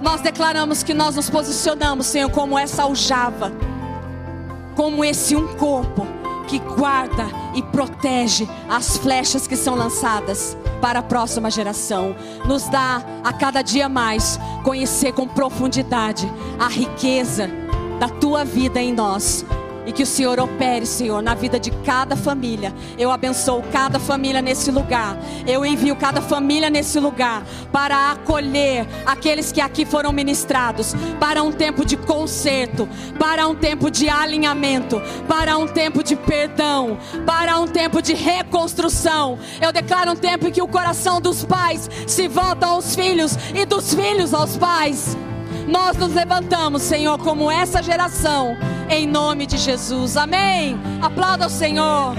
Nós declaramos que nós nos posicionamos, Senhor, como essa aljava, como esse um corpo que guarda e protege as flechas que são lançadas para a próxima geração. Nos dá a cada dia mais conhecer com profundidade a riqueza da tua vida em nós e que o Senhor opere, Senhor, na vida de cada família. Eu abençoo cada família nesse lugar. Eu envio cada família nesse lugar para acolher aqueles que aqui foram ministrados, para um tempo de conserto, para um tempo de alinhamento, para um tempo de perdão, para um tempo de reconstrução. Eu declaro um tempo em que o coração dos pais se volta aos filhos e dos filhos aos pais. Nós nos levantamos, Senhor, como essa geração, em nome de Jesus. Amém. Aplauda o Senhor.